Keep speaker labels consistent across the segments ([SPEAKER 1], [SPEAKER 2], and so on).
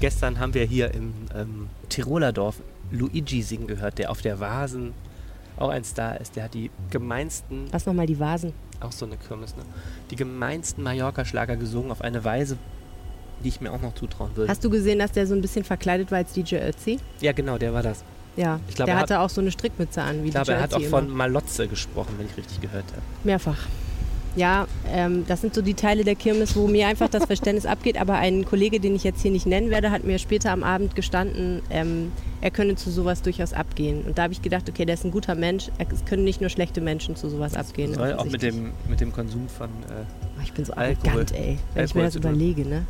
[SPEAKER 1] Gestern haben wir hier im ähm, Tiroler Dorf Luigi singen gehört, der auf der Vasen auch ein Star ist. Der hat die gemeinsten,
[SPEAKER 2] Was nochmal die Vasen?
[SPEAKER 1] auch so eine Kirmes, ne? Die gemeinsten Mallorca-Schlager gesungen auf eine Weise, die ich mir auch noch zutrauen würde.
[SPEAKER 2] Hast du gesehen, dass der so ein bisschen verkleidet war als DJ Ötzi?
[SPEAKER 1] ja, genau, der war das.
[SPEAKER 2] Ja,
[SPEAKER 1] Ich glaub,
[SPEAKER 2] der
[SPEAKER 1] er
[SPEAKER 2] hatte auch so eine Strickmütze an, wie
[SPEAKER 1] Ich glaube, er hat auch
[SPEAKER 2] Ötzi
[SPEAKER 1] von
[SPEAKER 2] immer.
[SPEAKER 1] Malotze gesprochen, wenn ich richtig gehört habe.
[SPEAKER 2] Mehrfach. Ja, ähm, das sind so die Teile der Kirmes, wo mir einfach das Verständnis abgeht. Aber ein Kollege, den ich jetzt hier nicht nennen werde, hat mir später am Abend gestanden, ähm, er könne zu sowas durchaus abgehen. Und da habe ich gedacht, okay, der ist ein guter Mensch. Es können nicht nur schlechte Menschen zu sowas abgehen.
[SPEAKER 1] Soll auch mit dem, mit dem Konsum von. Äh,
[SPEAKER 2] Oh, ich bin so
[SPEAKER 1] Alkohol.
[SPEAKER 2] arrogant, ey. Wenn ich mir
[SPEAKER 1] Alkohol
[SPEAKER 2] das überlege, ne?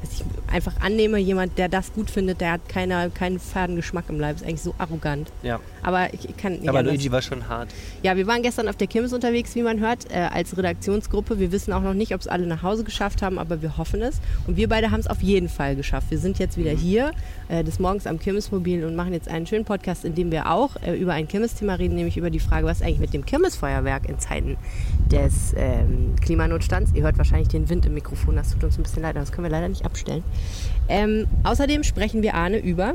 [SPEAKER 2] Dass ich einfach annehme, jemand, der das gut findet, der hat keine, keinen faden Geschmack im Leib. Ist eigentlich so arrogant.
[SPEAKER 1] ja,
[SPEAKER 2] Aber ich, ich kann nicht
[SPEAKER 1] aber
[SPEAKER 2] anders.
[SPEAKER 1] Luigi war schon hart.
[SPEAKER 2] Ja, wir waren gestern auf der Kirmes unterwegs, wie man hört, äh, als Redaktionsgruppe. Wir wissen auch noch nicht, ob es alle nach Hause geschafft haben, aber wir hoffen es. Und wir beide haben es auf jeden Fall geschafft. Wir sind jetzt wieder hier, äh, des Morgens am Kirmesmobil und machen jetzt einen schönen Podcast, in dem wir auch äh, über ein Kirmesthema reden, nämlich über die Frage, was eigentlich mit dem Kirmesfeuerwerk in Zeiten des ähm, Klimanotstands. Ihr hört wahrscheinlich den Wind im Mikrofon, das tut uns ein bisschen leid, aber das können wir leider nicht abstellen. Ähm, außerdem sprechen wir Arne über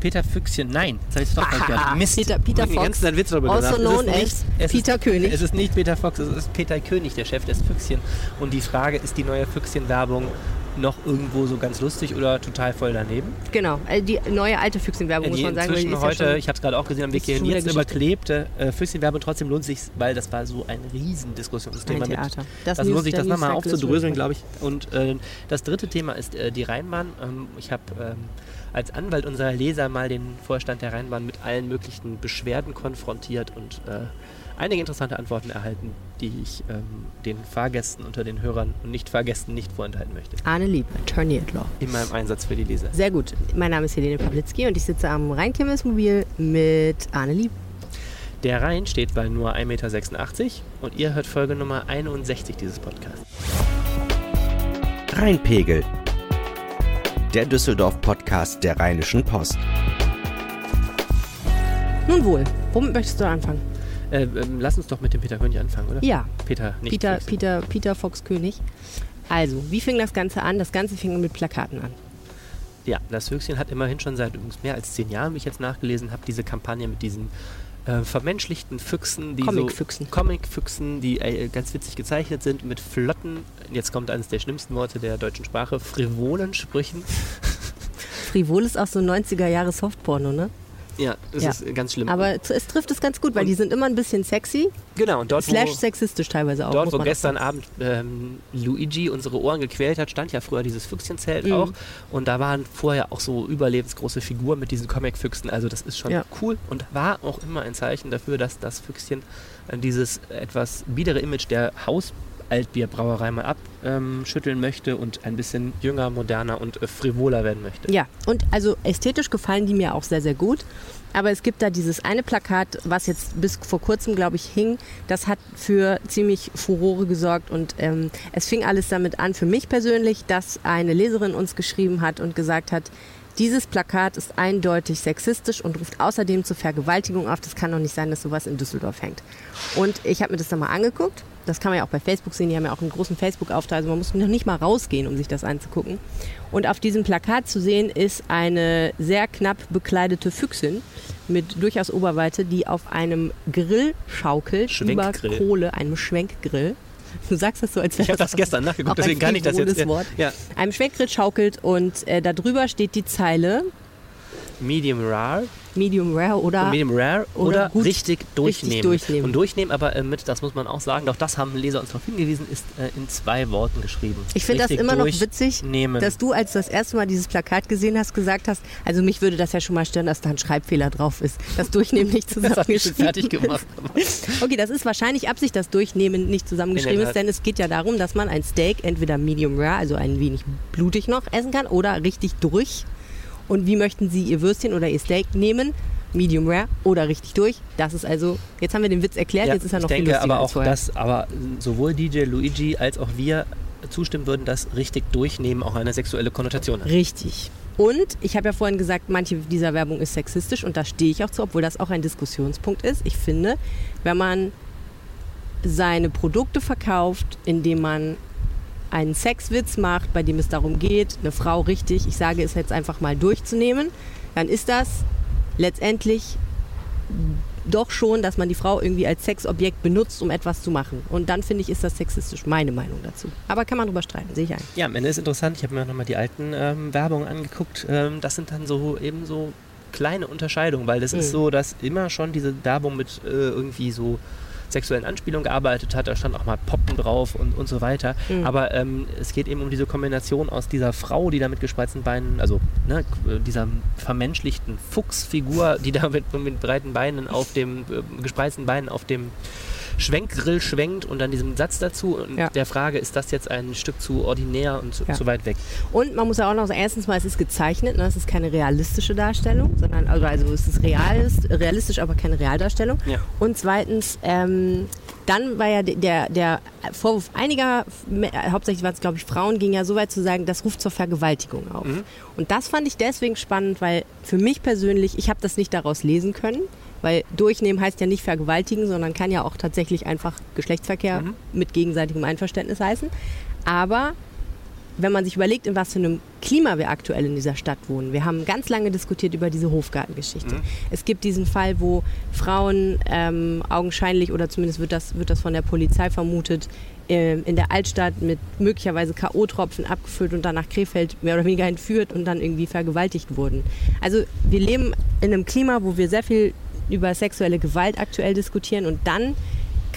[SPEAKER 1] Peter Füchschen, nein, jetzt habe ich es doch falsch gehört. Mist.
[SPEAKER 2] Peter- Peter Fox,
[SPEAKER 1] ganzen Zeit Witz darüber
[SPEAKER 2] also known
[SPEAKER 1] Es ist
[SPEAKER 2] as
[SPEAKER 1] nicht- es
[SPEAKER 2] Peter
[SPEAKER 1] ist,
[SPEAKER 2] König.
[SPEAKER 1] Es ist nicht Peter Fox, es ist Peter König, der Chef des Füchschen. Und die Frage, ist die neue Füchschen-Werbung noch irgendwo so ganz lustig oder total voll daneben?
[SPEAKER 2] Genau, äh, die neue alte Füchsenwerbung, muss
[SPEAKER 1] die
[SPEAKER 2] man sagen.
[SPEAKER 1] inzwischen
[SPEAKER 2] ja
[SPEAKER 1] heute,
[SPEAKER 2] schon-
[SPEAKER 1] ich habe es gerade auch gesehen am Weg hierhin, jetzt überklebte äh, Füchschen-Werbung. Trotzdem lohnt sich, weil das war so ein riesen Diskussionsthema.
[SPEAKER 2] Ein
[SPEAKER 1] Mit,
[SPEAKER 2] Theater.
[SPEAKER 1] das,
[SPEAKER 2] Das News-
[SPEAKER 1] lohnt sich, das nochmal aufzudröseln, glaube ich. Und äh, das dritte Thema ist äh, die Rheinbahn. Ähm, ich habe ähm, als Anwalt unserer Leser mal den Vorstand der Rheinbahn mit allen möglichen Beschwerden konfrontiert und äh, einige interessante Antworten erhalten, die ich ähm, den Fahrgästen unter den Hörern und Nicht-Fahrgästen nicht vorenthalten möchte.
[SPEAKER 2] Arne Lieb, Attorney at Law.
[SPEAKER 1] In meinem Einsatz für die Leser.
[SPEAKER 2] Sehr gut. Mein Name ist Helene Pawlitzki und ich sitze am Rheinkirmesmobil mit Arne Lieb.
[SPEAKER 1] Der Rhein steht bei nur 1,86 Meter und ihr hört Folge Nummer 61 dieses Podcasts.
[SPEAKER 3] Rheinpegel. Der Düsseldorf-Podcast der Rheinischen Post.
[SPEAKER 2] Nun wohl, womit möchtest du anfangen?
[SPEAKER 1] Äh, ähm, lass uns doch mit dem Peter König anfangen, oder?
[SPEAKER 2] Ja,
[SPEAKER 1] Peter, nicht
[SPEAKER 2] Peter,
[SPEAKER 1] Füchsen.
[SPEAKER 2] Peter, Peter Fox König. Also, wie fing das Ganze an? Das Ganze fing mit Plakaten an.
[SPEAKER 1] Ja, das Höchstchen hat immerhin schon seit übrigens mehr als zehn Jahren, wie ich jetzt nachgelesen habe, diese Kampagne mit diesen äh, vermenschlichten Füchsen, die
[SPEAKER 2] Comic-Füchsen.
[SPEAKER 1] so Comic-Füchsen, die äh, ganz witzig gezeichnet sind, mit flotten, jetzt kommt eines der schlimmsten Worte der deutschen Sprache, frivolen Sprüchen.
[SPEAKER 2] Frivol ist auch so 90er Jahre Softporno, ne?
[SPEAKER 1] Ja, das
[SPEAKER 2] Ja.
[SPEAKER 1] ist ganz schlimm.
[SPEAKER 2] Aber es trifft es ganz gut, weil
[SPEAKER 1] Und-
[SPEAKER 2] die sind immer ein bisschen sexy,
[SPEAKER 1] genau, und dort,
[SPEAKER 2] slash
[SPEAKER 1] wo,
[SPEAKER 2] sexistisch teilweise auch.
[SPEAKER 1] Dort, wo gestern. Abend ähm, Luigi unsere Ohren gequält hat, stand ja früher dieses Füchschenzelt
[SPEAKER 2] Mhm.
[SPEAKER 1] auch. Und da waren vorher auch so überlebensgroße Figuren mit diesen Comic-Füchsen. Also das ist schon
[SPEAKER 2] Ja.
[SPEAKER 1] cool und war auch immer ein Zeichen dafür, dass das Füchschen äh, dieses etwas biedere Image der Haus-Altbierbrauerei mal abschütteln möchte und ein bisschen jünger, moderner und äh, frivoler werden möchte.
[SPEAKER 2] Ja, und also ästhetisch gefallen die mir auch sehr, sehr gut. Aber es gibt da dieses eine Plakat, was jetzt bis vor kurzem, glaube ich, hing. Das hat für ziemlich Furore gesorgt. Und ähm, es fing alles damit an, für mich persönlich, dass eine Leserin uns geschrieben hat und gesagt hat, dieses Plakat ist eindeutig sexistisch und ruft außerdem zur Vergewaltigung auf. Das kann doch nicht sein, dass sowas in Düsseldorf hängt. Und ich habe mir das dann mal angeguckt. Das kann man ja auch bei Facebook sehen. Die haben ja auch einen großen Facebook-Auftrag. Also man muss noch nicht mal rausgehen, um sich das anzugucken. Und auf diesem Plakat zu sehen ist eine sehr knapp bekleidete Füchsin mit durchaus Oberweite, die auf einem Grill schaukelt über. Kohle, einem Schwenkgrill. Du sagst das so, als wäre
[SPEAKER 1] Ich habe das gestern nachgeguckt, deswegen kann ich das jetzt.
[SPEAKER 2] frivoles Wort.
[SPEAKER 1] Ja,
[SPEAKER 2] einem Schwenkgrill schaukelt und äh, darüber steht die Zeile
[SPEAKER 1] Medium Rare
[SPEAKER 2] Medium Rare oder
[SPEAKER 1] Medium Rare
[SPEAKER 2] oder
[SPEAKER 1] oder,
[SPEAKER 2] gut-
[SPEAKER 1] richtig, durchnehmen.
[SPEAKER 2] durchnehmen.
[SPEAKER 1] Und durchnehmen, aber äh, mit, das muss man auch sagen, doch das haben Leser uns darauf hingewiesen, ist äh, in zwei Worten geschrieben.
[SPEAKER 2] Ich finde das
[SPEAKER 1] Richtig
[SPEAKER 2] immer noch witzig, dass du, als du das erste Mal dieses Plakat gesehen hast, gesagt hast, also mich würde das ja schon mal stören, dass da ein Schreibfehler drauf ist. Das Durchnehmen nicht
[SPEAKER 1] das habe ich schon
[SPEAKER 2] zusammengeschrieben.
[SPEAKER 1] fertig gemacht.
[SPEAKER 2] Okay, das ist wahrscheinlich Absicht, dass Durchnehmen nicht zusammengeschrieben ist, denn es geht ja darum, dass man ein Steak entweder medium rare, also ein wenig blutig noch, essen kann oder richtig durch. Und wie möchten Sie Ihr Würstchen oder Ihr Steak nehmen? Medium rare oder richtig durch. Das ist also, jetzt haben wir den Witz erklärt, jetzt ist er noch
[SPEAKER 1] ich
[SPEAKER 2] viel
[SPEAKER 1] denke
[SPEAKER 2] lustiger
[SPEAKER 1] aber auch, dass aber sowohl DJ Luigi als auch wir zustimmen würden, dass richtig durchnehmen auch eine sexuelle Konnotation hat.
[SPEAKER 2] Richtig. Und ich habe ja vorhin gesagt, manche dieser Werbung ist sexistisch und da stehe ich auch zu, obwohl das auch ein Diskussionspunkt ist. Ich finde, wenn man seine Produkte verkauft, indem man einen Sexwitz macht, bei dem es darum geht, eine Frau richtig, ich sage es jetzt einfach mal durchzunehmen, dann ist das letztendlich doch schon, dass man die Frau irgendwie als Sexobjekt benutzt, um etwas zu machen. Und dann finde ich, ist das sexistisch, meine Meinung dazu. Aber kann man drüber streiten, sehe ich ein.
[SPEAKER 1] Ja, am Ende ist interessant, ich habe mir nochmal die alten ähm, Werbungen angeguckt. Ähm, das sind dann so eben so kleine Unterscheidungen, weil das mhm. ist so, dass immer schon diese Werbung mit äh, irgendwie so sexuellen Anspielungen gearbeitet hat. Da stand auch mal Poppen drauf und, und so weiter. Mhm. Aber ähm, es geht eben um diese Kombination aus dieser Frau, die da mit gespreizten Beinen, also ne, dieser vermenschlichten Fuchsfigur, die da mit, mit breiten Beinen auf dem, äh, gespreizten Beinen auf dem Schwenkgrill schwenkt und dann diesem Satz dazu und ja. der Frage, ist das jetzt ein Stück zu ordinär und zu, ja. zu, weit weg?
[SPEAKER 2] Und man muss ja auch noch sagen, erstens mal, es ist gezeichnet, ne? es ist keine realistische Darstellung, sondern also, also es ist real, realistisch, aber keine Realdarstellung. Ja. Und zweitens, ähm, dann war ja der, der Vorwurf einiger, hauptsächlich waren es glaube ich Frauen, ging ja so weit zu sagen, das ruft zur Vergewaltigung auf. Mhm. Und das fand ich deswegen spannend, weil für mich persönlich, ich habe das nicht daraus lesen können. Weil durchnehmen heißt ja nicht vergewaltigen, sondern kann ja auch tatsächlich einfach Geschlechtsverkehr mhm. mit gegenseitigem Einverständnis heißen. Aber wenn man sich überlegt, in was für einem Klima wir aktuell in dieser Stadt wohnen. Wir haben ganz lange diskutiert über diese Hofgartengeschichte. Mhm. Es gibt diesen Fall, wo Frauen ähm, augenscheinlich, oder zumindest wird das, wird das von der Polizei vermutet, äh, in der Altstadt mit möglicherweise K.O.-Tropfen abgefüllt und dann nach Krefeld mehr oder weniger entführt und dann irgendwie vergewaltigt wurden. Also wir leben in einem Klima, wo wir sehr viel über sexuelle Gewalt aktuell diskutieren und dann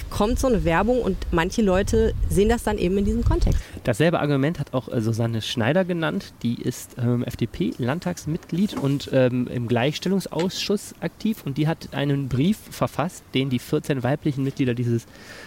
[SPEAKER 2] kommt so eine Werbung und manche Leute sehen das dann eben in diesem Kontext.
[SPEAKER 1] Dasselbe Argument hat auch äh, Susanne Schneider genannt. Die ist ähm, FDP-Landtagsmitglied und ähm, im Gleichstellungsausschuss aktiv und die hat einen Brief verfasst, den die 14 weiblichen Mitglieder dieses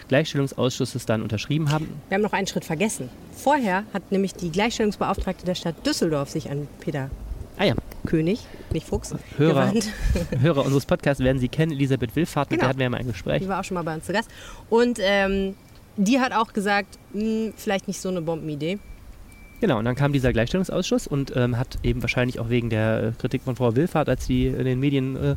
[SPEAKER 1] Gleichstellungsausschusses dann unterschrieben haben.
[SPEAKER 2] Wir haben noch einen Schritt vergessen. Vorher hat nämlich die Gleichstellungsbeauftragte der Stadt Düsseldorf sich an Peter ah, ja. König, nicht Fuchs,
[SPEAKER 1] Hörer, Hörer unseres Podcasts werden Sie kennen, Elisabeth Willfahrt, mit genau. der hatten wir ja mal ein Gespräch.
[SPEAKER 2] Die war auch schon mal bei uns zu Gast. Und ähm, die hat auch gesagt, mh, hm, vielleicht nicht so eine Bombenidee.
[SPEAKER 1] Genau, und dann kam dieser Gleichstellungsausschuss und ähm, hat eben wahrscheinlich auch wegen der äh, Kritik von Frau Willfahrt, als sie in den Medien äh,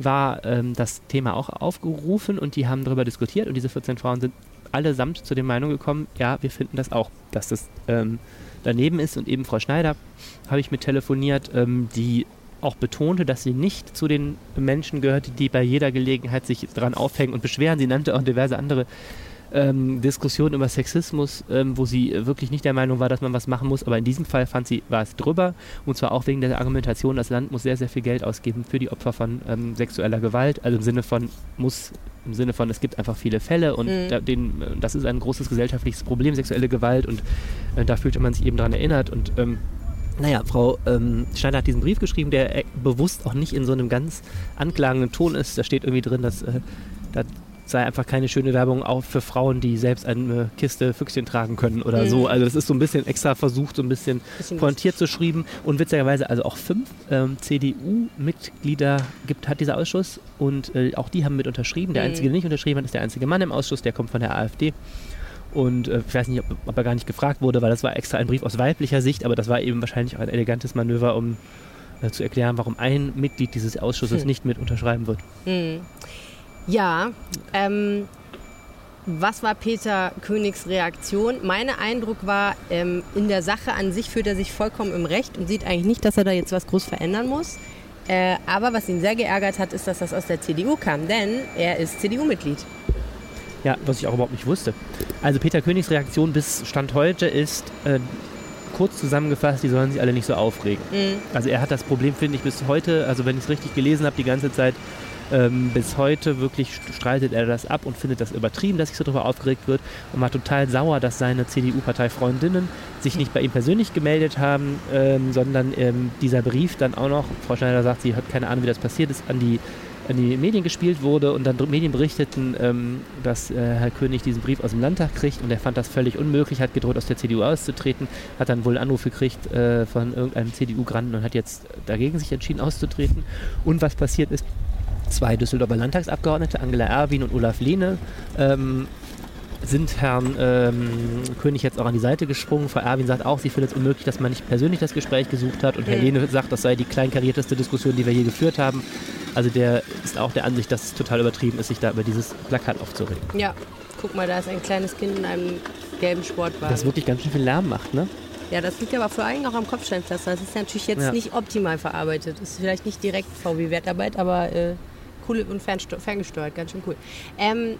[SPEAKER 1] war, ähm, das Thema auch aufgerufen und die haben darüber diskutiert und diese 14 Frauen sind allesamt zu der Meinung gekommen, ja, wir finden das auch, dass das ähm, daneben ist und eben Frau Schneider habe ich mit telefoniert, ähm, die auch betonte, dass sie nicht zu den Menschen gehört, die bei jeder Gelegenheit sich daran aufhängen und beschweren. Sie nannte auch diverse andere ähm, Diskussionen über Sexismus, ähm, wo sie wirklich nicht der Meinung war, dass man was machen muss. Aber in diesem Fall fand sie, war es drüber. Und zwar auch wegen der Argumentation, das Land muss sehr, sehr viel Geld ausgeben für die Opfer von ähm, sexueller Gewalt. Also im Sinne von, muss, im Sinne von, es gibt einfach viele Fälle und mhm. da, den, das ist ein großes gesellschaftliches Problem, sexuelle Gewalt. Und äh, da fühlte man sich eben daran erinnert. Und ähm, naja, Frau ähm, Schneider hat diesen Brief geschrieben, der äh, bewusst auch nicht in so einem ganz anklagenden Ton ist. Da steht irgendwie drin, dass äh, da sei einfach keine schöne Werbung auch für Frauen, die selbst eine Kiste Füchschen tragen können oder mhm. so. Also das ist so ein bisschen extra versucht, so ein bisschen, bisschen pointiert zu schreiben. Und witzigerweise also auch fünf ähm, CDU-Mitglieder gibt, hat dieser Ausschuss und äh, auch die haben mit unterschrieben. Der mhm. Einzige, der nicht unterschrieben hat, ist der einzige Mann im Ausschuss, der kommt von der AfD. Und äh, ich weiß nicht, ob, ob, er gar nicht gefragt wurde, weil das war extra ein Brief aus weiblicher Sicht, aber das war eben wahrscheinlich auch ein elegantes Manöver, um äh, zu erklären, warum ein Mitglied dieses Ausschusses hm. nicht mit unterschreiben wird.
[SPEAKER 2] Hm. Ja, ähm, was war Peter Königs Reaktion? Mein Eindruck war, ähm, in der Sache an sich fühlt er sich vollkommen im Recht und sieht eigentlich nicht, dass er da jetzt was groß verändern muss. Äh, aber was ihn sehr geärgert hat, ist, dass das aus der CDU kam, denn er ist CDU-Mitglied.
[SPEAKER 1] Ja, was ich auch überhaupt nicht wusste. Also Peter Königs Reaktion bis Stand heute ist äh, kurz zusammengefasst, die sollen sich alle nicht so aufregen. Mhm. Also er hat das Problem, finde ich, bis heute, also wenn ich es richtig gelesen habe, die ganze Zeit, ähm, bis heute wirklich streitet er das ab und findet das übertrieben, dass sich so darüber aufgeregt wird und war total sauer, dass seine CDU-Parteifreundinnen sich nicht bei ihm persönlich gemeldet haben, ähm, sondern ähm, dieser Brief dann auch noch, Frau Schneider sagt, sie hat keine Ahnung, wie das passiert ist, an die an die Medien gespielt wurde und dann Medien berichteten, ähm, dass äh, Herr König diesen Brief aus dem Landtag kriegt und er fand das völlig unmöglich, hat gedroht, aus der CDU auszutreten, hat dann wohl einen Anruf gekriegt äh, von irgendeinem CDU-Granten und hat jetzt dagegen sich entschieden auszutreten. Und was passiert ist, zwei Düsseldorfer Landtagsabgeordnete, Angela Erwin und Olaf Lehne, ähm, sind Herrn ähm, König jetzt auch an die Seite gesprungen. Frau Erwin sagt auch, sie findet es unmöglich, dass man nicht persönlich das Gespräch gesucht hat. Und Herr Lehne sagt, das sei die kleinkarierteste Diskussion, die wir je geführt haben. Also der ist auch der Ansicht, dass es total übertrieben ist, sich da über dieses Plakat aufzuregen.
[SPEAKER 2] Ja, guck mal, da ist ein kleines Kind in einem gelben Sportwagen.
[SPEAKER 1] Das wirklich ganz schön viel Lärm macht, ne?
[SPEAKER 2] Ja, das liegt aber vor allem auch am Kopfsteinpflaster. Das ist natürlich jetzt
[SPEAKER 1] Ja.
[SPEAKER 2] nicht optimal verarbeitet. Das ist vielleicht nicht direkt VW-Wertarbeit, aber äh, cool und ferngesteuert, ganz schön cool. Ähm,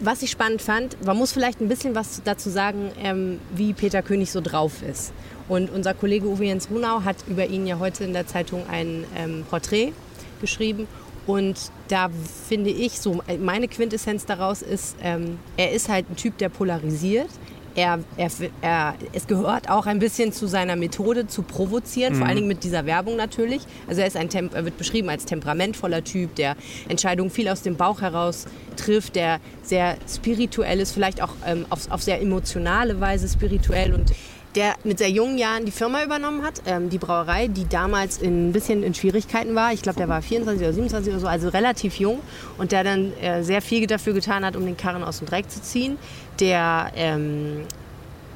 [SPEAKER 2] was ich spannend fand, man muss vielleicht ein bisschen was dazu sagen, ähm, wie Peter König so drauf ist. Und unser Kollege Uwe Jens Runau hat über ihn ja heute in der Zeitung ein ähm, Porträt geschrieben. Und da finde ich, so meine Quintessenz daraus ist, ähm, er ist halt ein Typ, der polarisiert. Er, er, er, es gehört auch ein bisschen zu seiner Methode zu provozieren, vor allen Dingen mit dieser Werbung natürlich. Also er, ist ein Temp er wird beschrieben als temperamentvoller Typ, der Entscheidungen viel aus dem Bauch heraus trifft, der sehr spirituell ist, vielleicht auch ähm, auf, auf sehr emotionale Weise spirituell und der mit sehr jungen Jahren die Firma übernommen hat, ähm, die Brauerei, die damals in, ein bisschen in Schwierigkeiten war. Ich glaube, der war 24 oder 27 oder so, also relativ jung und der dann äh, sehr viel dafür getan hat, um den Karren aus dem Dreck zu ziehen. Der ähm,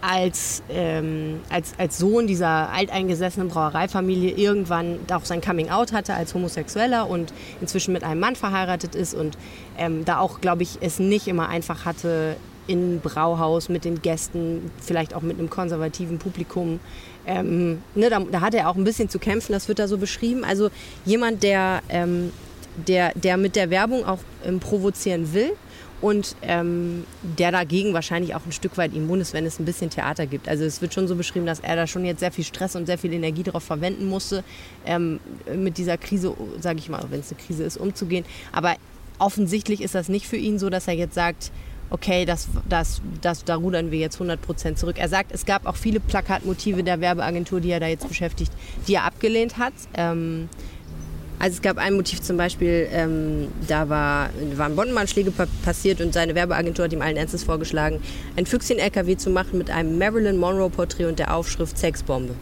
[SPEAKER 2] als, ähm, als, als Sohn dieser alteingesessenen Brauereifamilie irgendwann auch sein Coming-out hatte als Homosexueller und inzwischen mit einem Mann verheiratet ist und ähm, da auch, glaube ich, es nicht immer einfach hatte im Brauhaus mit den Gästen, vielleicht auch mit einem konservativen Publikum. Ähm, ne, da, da hat er auch ein bisschen zu kämpfen, das wird da so beschrieben. Also jemand, der, ähm, der, der mit der Werbung auch ähm, provozieren will und ähm, der dagegen wahrscheinlich auch ein Stück weit immun ist, wenn es ein bisschen Theater gibt. Also es wird schon so beschrieben, dass er da schon jetzt sehr viel Stress und sehr viel Energie darauf verwenden musste, ähm, mit dieser Krise, sage ich mal, wenn es eine Krise ist, umzugehen. Aber offensichtlich ist das nicht für ihn so, dass er jetzt sagt, okay, das, das, das, da rudern wir jetzt 100 Prozent zurück. Er sagt, es gab auch viele Plakatmotive der Werbeagentur, die er da jetzt beschäftigt, die er abgelehnt hat. Ähm, also es gab ein Motiv zum Beispiel, ähm, da war, waren Bombenanschläge pa passiert und seine Werbeagentur hat ihm allen Ernstes vorgeschlagen, ein Füchschen-LKW zu machen mit einem Marilyn Monroe-Porträt und der Aufschrift Sexbombe.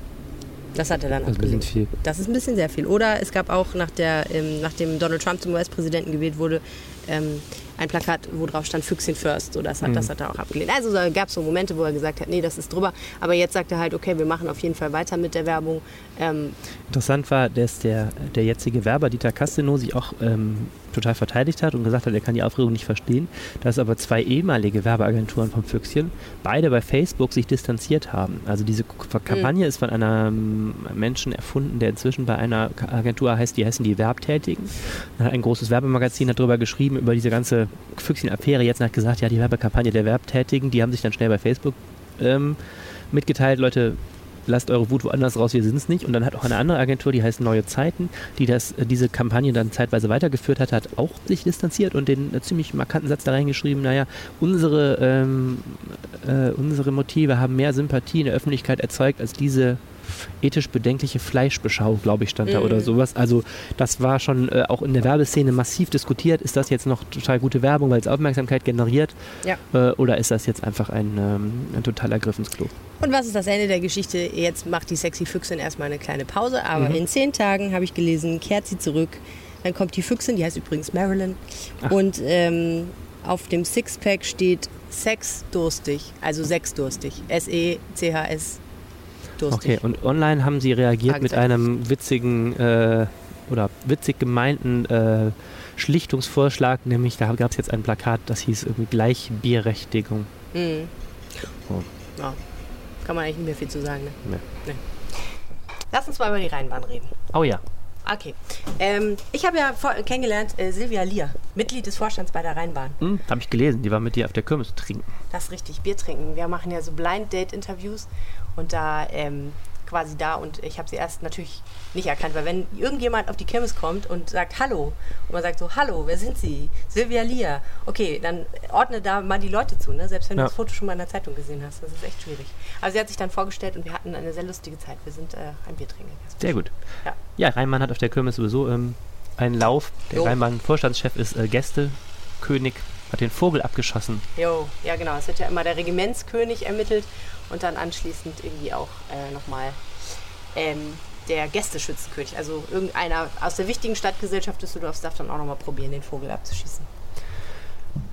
[SPEAKER 2] Das hat er dann
[SPEAKER 1] Das ist ein bisschen
[SPEAKER 2] abgelehnt.
[SPEAKER 1] viel.
[SPEAKER 2] Das ist ein bisschen sehr viel. Oder es gab auch, nach der, ähm, nachdem Donald Trump zum US-Präsidenten gewählt wurde, ähm, ein Plakat, wo drauf stand Füchschen First. So, das, hat, das hat er auch abgelehnt. Also da gab es so Momente, wo er gesagt hat, nee, das ist drüber. Aber jetzt sagt er halt, okay, wir machen auf jeden Fall weiter mit der Werbung. Ähm,
[SPEAKER 1] Interessant war, dass der, der jetzige Werber Dieter Casteno sich auch ähm, total verteidigt hat und gesagt hat, er kann die Aufregung nicht verstehen, dass aber zwei ehemalige Werbeagenturen vom Füchschen beide bei Facebook sich distanziert haben. Also diese Kampagne ist von einem Menschen erfunden, der inzwischen bei einer Agentur heißt, die heißen die Werbtätigen. Ein großes Werbemagazin hat darüber geschrieben, über diese ganze Füchschen-Affäre. Jetzt hat gesagt, ja, die Werbekampagne der Werbtätigen, die haben sich dann schnell bei Facebook ähm, mitgeteilt, Leute, lasst eure Wut woanders raus, wir sind es nicht. Und dann hat auch eine andere Agentur, die heißt Neue Zeiten, die das, äh, diese Kampagne dann zeitweise weitergeführt hat, hat auch sich distanziert und den äh, ziemlich markanten Satz da reingeschrieben, naja, unsere, ähm, äh, unsere Motive haben mehr Sympathie in der Öffentlichkeit erzeugt als diese ethisch bedenkliche Fleischbeschau, glaube ich, stand da
[SPEAKER 2] Mhm.
[SPEAKER 1] oder sowas. Also das war schon äh, auch in der Werbeszene massiv diskutiert. Ist das jetzt noch total gute Werbung, weil es Aufmerksamkeit generiert?
[SPEAKER 2] Ja.
[SPEAKER 1] Äh, oder ist das jetzt einfach ein, ähm, ein totaler Griffensklo?
[SPEAKER 2] Und was ist das Ende der Geschichte? Jetzt macht die sexy Füchsin erstmal eine kleine Pause, aber
[SPEAKER 1] Mhm.
[SPEAKER 2] in zehn Tagen, habe ich gelesen, kehrt sie zurück. Dann kommt die Füchsin, die heißt übrigens Marilyn.
[SPEAKER 1] Ach.
[SPEAKER 2] Und ähm, auf dem Sixpack steht Sex durstig, also Sex durstig. S-E-C-H-S durstig.
[SPEAKER 1] Okay, und online haben sie reagiert mit
[SPEAKER 2] Fragezeichen.
[SPEAKER 1] einem witzigen äh, oder witzig gemeinten äh, Schlichtungsvorschlag, nämlich da gab es jetzt ein Plakat, das hieß irgendwie Gleichberechtigung.
[SPEAKER 2] Mhm.
[SPEAKER 1] Oh.
[SPEAKER 2] Ja. Kann man eigentlich nicht mehr viel zu sagen. Ne?
[SPEAKER 1] Nee.
[SPEAKER 2] Nee. Lass uns mal über die Rheinbahn reden.
[SPEAKER 1] Oh ja.
[SPEAKER 2] Okay. Ähm, ich habe ja vor, kennengelernt äh, Silvia Lier, Mitglied des Vorstands bei der Rheinbahn.
[SPEAKER 1] Hm, habe ich gelesen, die war mit dir auf der Kirmes trinken.
[SPEAKER 2] Das ist richtig, Bier trinken. Wir machen ja so Blind Date Interviews und da ähm, quasi da und ich habe sie erst natürlich nicht erkannt, weil wenn irgendjemand auf die Kirmes kommt und sagt Hallo und man sagt so Hallo, wer sind Sie? Silvia Lier. Okay, dann ordne da mal die Leute zu, ne? selbst wenn
[SPEAKER 1] Ja.
[SPEAKER 2] du das Foto schon mal in der Zeitung gesehen hast. Das ist echt schwierig. Aber sie hat sich dann vorgestellt und wir hatten eine sehr lustige Zeit. Wir sind äh, ein Bier trinken.
[SPEAKER 1] Sehr gut.
[SPEAKER 2] Ja.
[SPEAKER 1] Ja, Rheinmann hat auf der Kirmes sowieso ähm, einen Lauf. Der
[SPEAKER 2] Jo.
[SPEAKER 1] Rheinbahn-Vorstandschef ist äh, Gästekönig, hat den Vogel abgeschossen.
[SPEAKER 2] Jo, ja genau. Es wird ja immer der Regimentskönig ermittelt und dann anschließend irgendwie auch äh, nochmal ähm, der Gästeschützenkönig. Also irgendeiner aus der wichtigen Stadtgesellschaft Düsseldorfs darf dann auch nochmal probieren, den Vogel abzuschießen.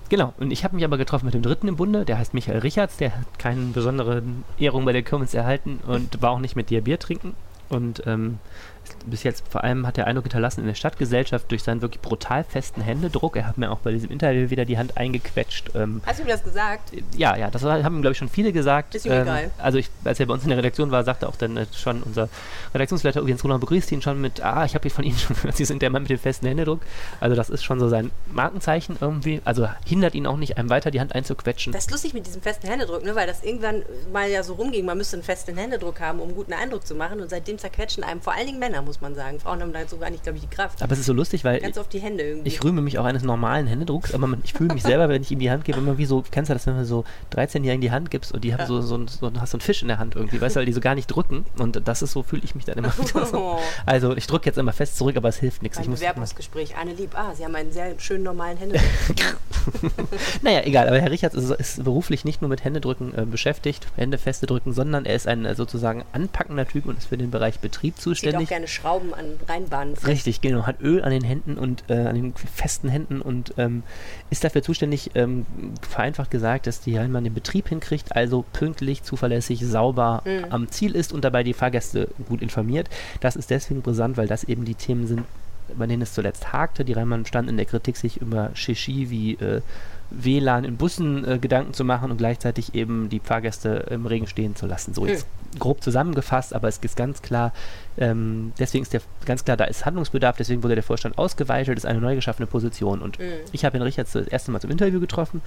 [SPEAKER 1] Genau, und ich habe mich aber getroffen mit dem dritten im Bunde, der heißt Michael Richards, der hat keine besondere Ehrung bei der Kirmes erhalten und war auch nicht mit dir Bier trinken. und ähm, bis jetzt vor allem hat er Eindruck hinterlassen in der Stadtgesellschaft durch seinen wirklich brutal festen Händedruck. Er hat mir auch bei diesem Interview wieder die Hand eingequetscht.
[SPEAKER 2] Ähm, Hast du ihm das gesagt?
[SPEAKER 1] Ja, ja, das haben ihm, glaube ich, schon viele gesagt.
[SPEAKER 2] Ist ihm ähm, egal.
[SPEAKER 1] Also ich, als er bei uns in der Redaktion war, sagte auch dann äh, schon unser Redaktionsleiter Jens Runner begrüßt ihn schon mit, ah, ich habe von Ihnen schon gehört, Sie sind der Mann mit dem festen Händedruck. Also das ist schon so sein Markenzeichen irgendwie. Also hindert ihn auch nicht, einem weiter die Hand einzuquetschen.
[SPEAKER 2] Das ist lustig mit diesem festen Händedruck, ne? weil das irgendwann mal ja so rumging, man müsste einen festen Händedruck haben, um einen guten Eindruck zu machen. Und seitdem zerquetschen einem vor allen Dingen Männer, muss man sagen. Frauen haben dazu gar nicht, glaube ich, die Kraft.
[SPEAKER 1] Aber es ist so lustig, weil
[SPEAKER 2] Ganz oft die Hände irgendwie.
[SPEAKER 1] ich rühme mich auch eines normalen Händedrucks, aber man, ich fühle mich selber, wenn ich ihm die Hand gebe, immer wie so, kennst du das, wenn du so 13-Jährigen die Hand gibst und die haben ja. so, so, so, hast so einen Fisch in der Hand irgendwie, weißt du, weil die so gar nicht drücken und das ist so, fühle ich mich dann immer. also ich drücke jetzt immer fest zurück, aber es hilft nichts.
[SPEAKER 2] Ein Bewerbungsgespräch, Anne Lieb, ah, Sie haben einen sehr schönen normalen Händedruck.
[SPEAKER 1] naja, egal, aber Herr Richards ist, ist beruflich nicht nur mit Händedrücken äh, beschäftigt, Hände feste drücken, sondern er ist ein äh, sozusagen anpackender Typ und ist für den Bereich Betrieb zuständig.
[SPEAKER 2] Zieht auch gerne Schrauben an Rheinbahnen.
[SPEAKER 1] Richtig, genau. Hat Öl an den Händen und äh, an den festen Händen und ähm, ist dafür zuständig, ähm, vereinfacht gesagt, dass die Rheinbahn den Betrieb hinkriegt, also pünktlich, zuverlässig, sauber mhm. am Ziel ist und dabei die Fahrgäste gut informiert. Das ist deswegen brisant, weil das eben die Themen sind, bei denen es zuletzt hakte. Die Rheinbahn stand in der Kritik, sich über Shishi wie äh, WLAN in Bussen äh, Gedanken zu machen und gleichzeitig eben die Fahrgäste im Regen stehen zu lassen. So jetzt hm. grob zusammengefasst, aber es ist ganz klar, ähm, deswegen ist der ganz klar, da ist Handlungsbedarf, deswegen wurde der Vorstand ausgeweitet, ist eine neu geschaffene Position. Und mhm. ich habe den Richard das erste Mal zum Interview getroffen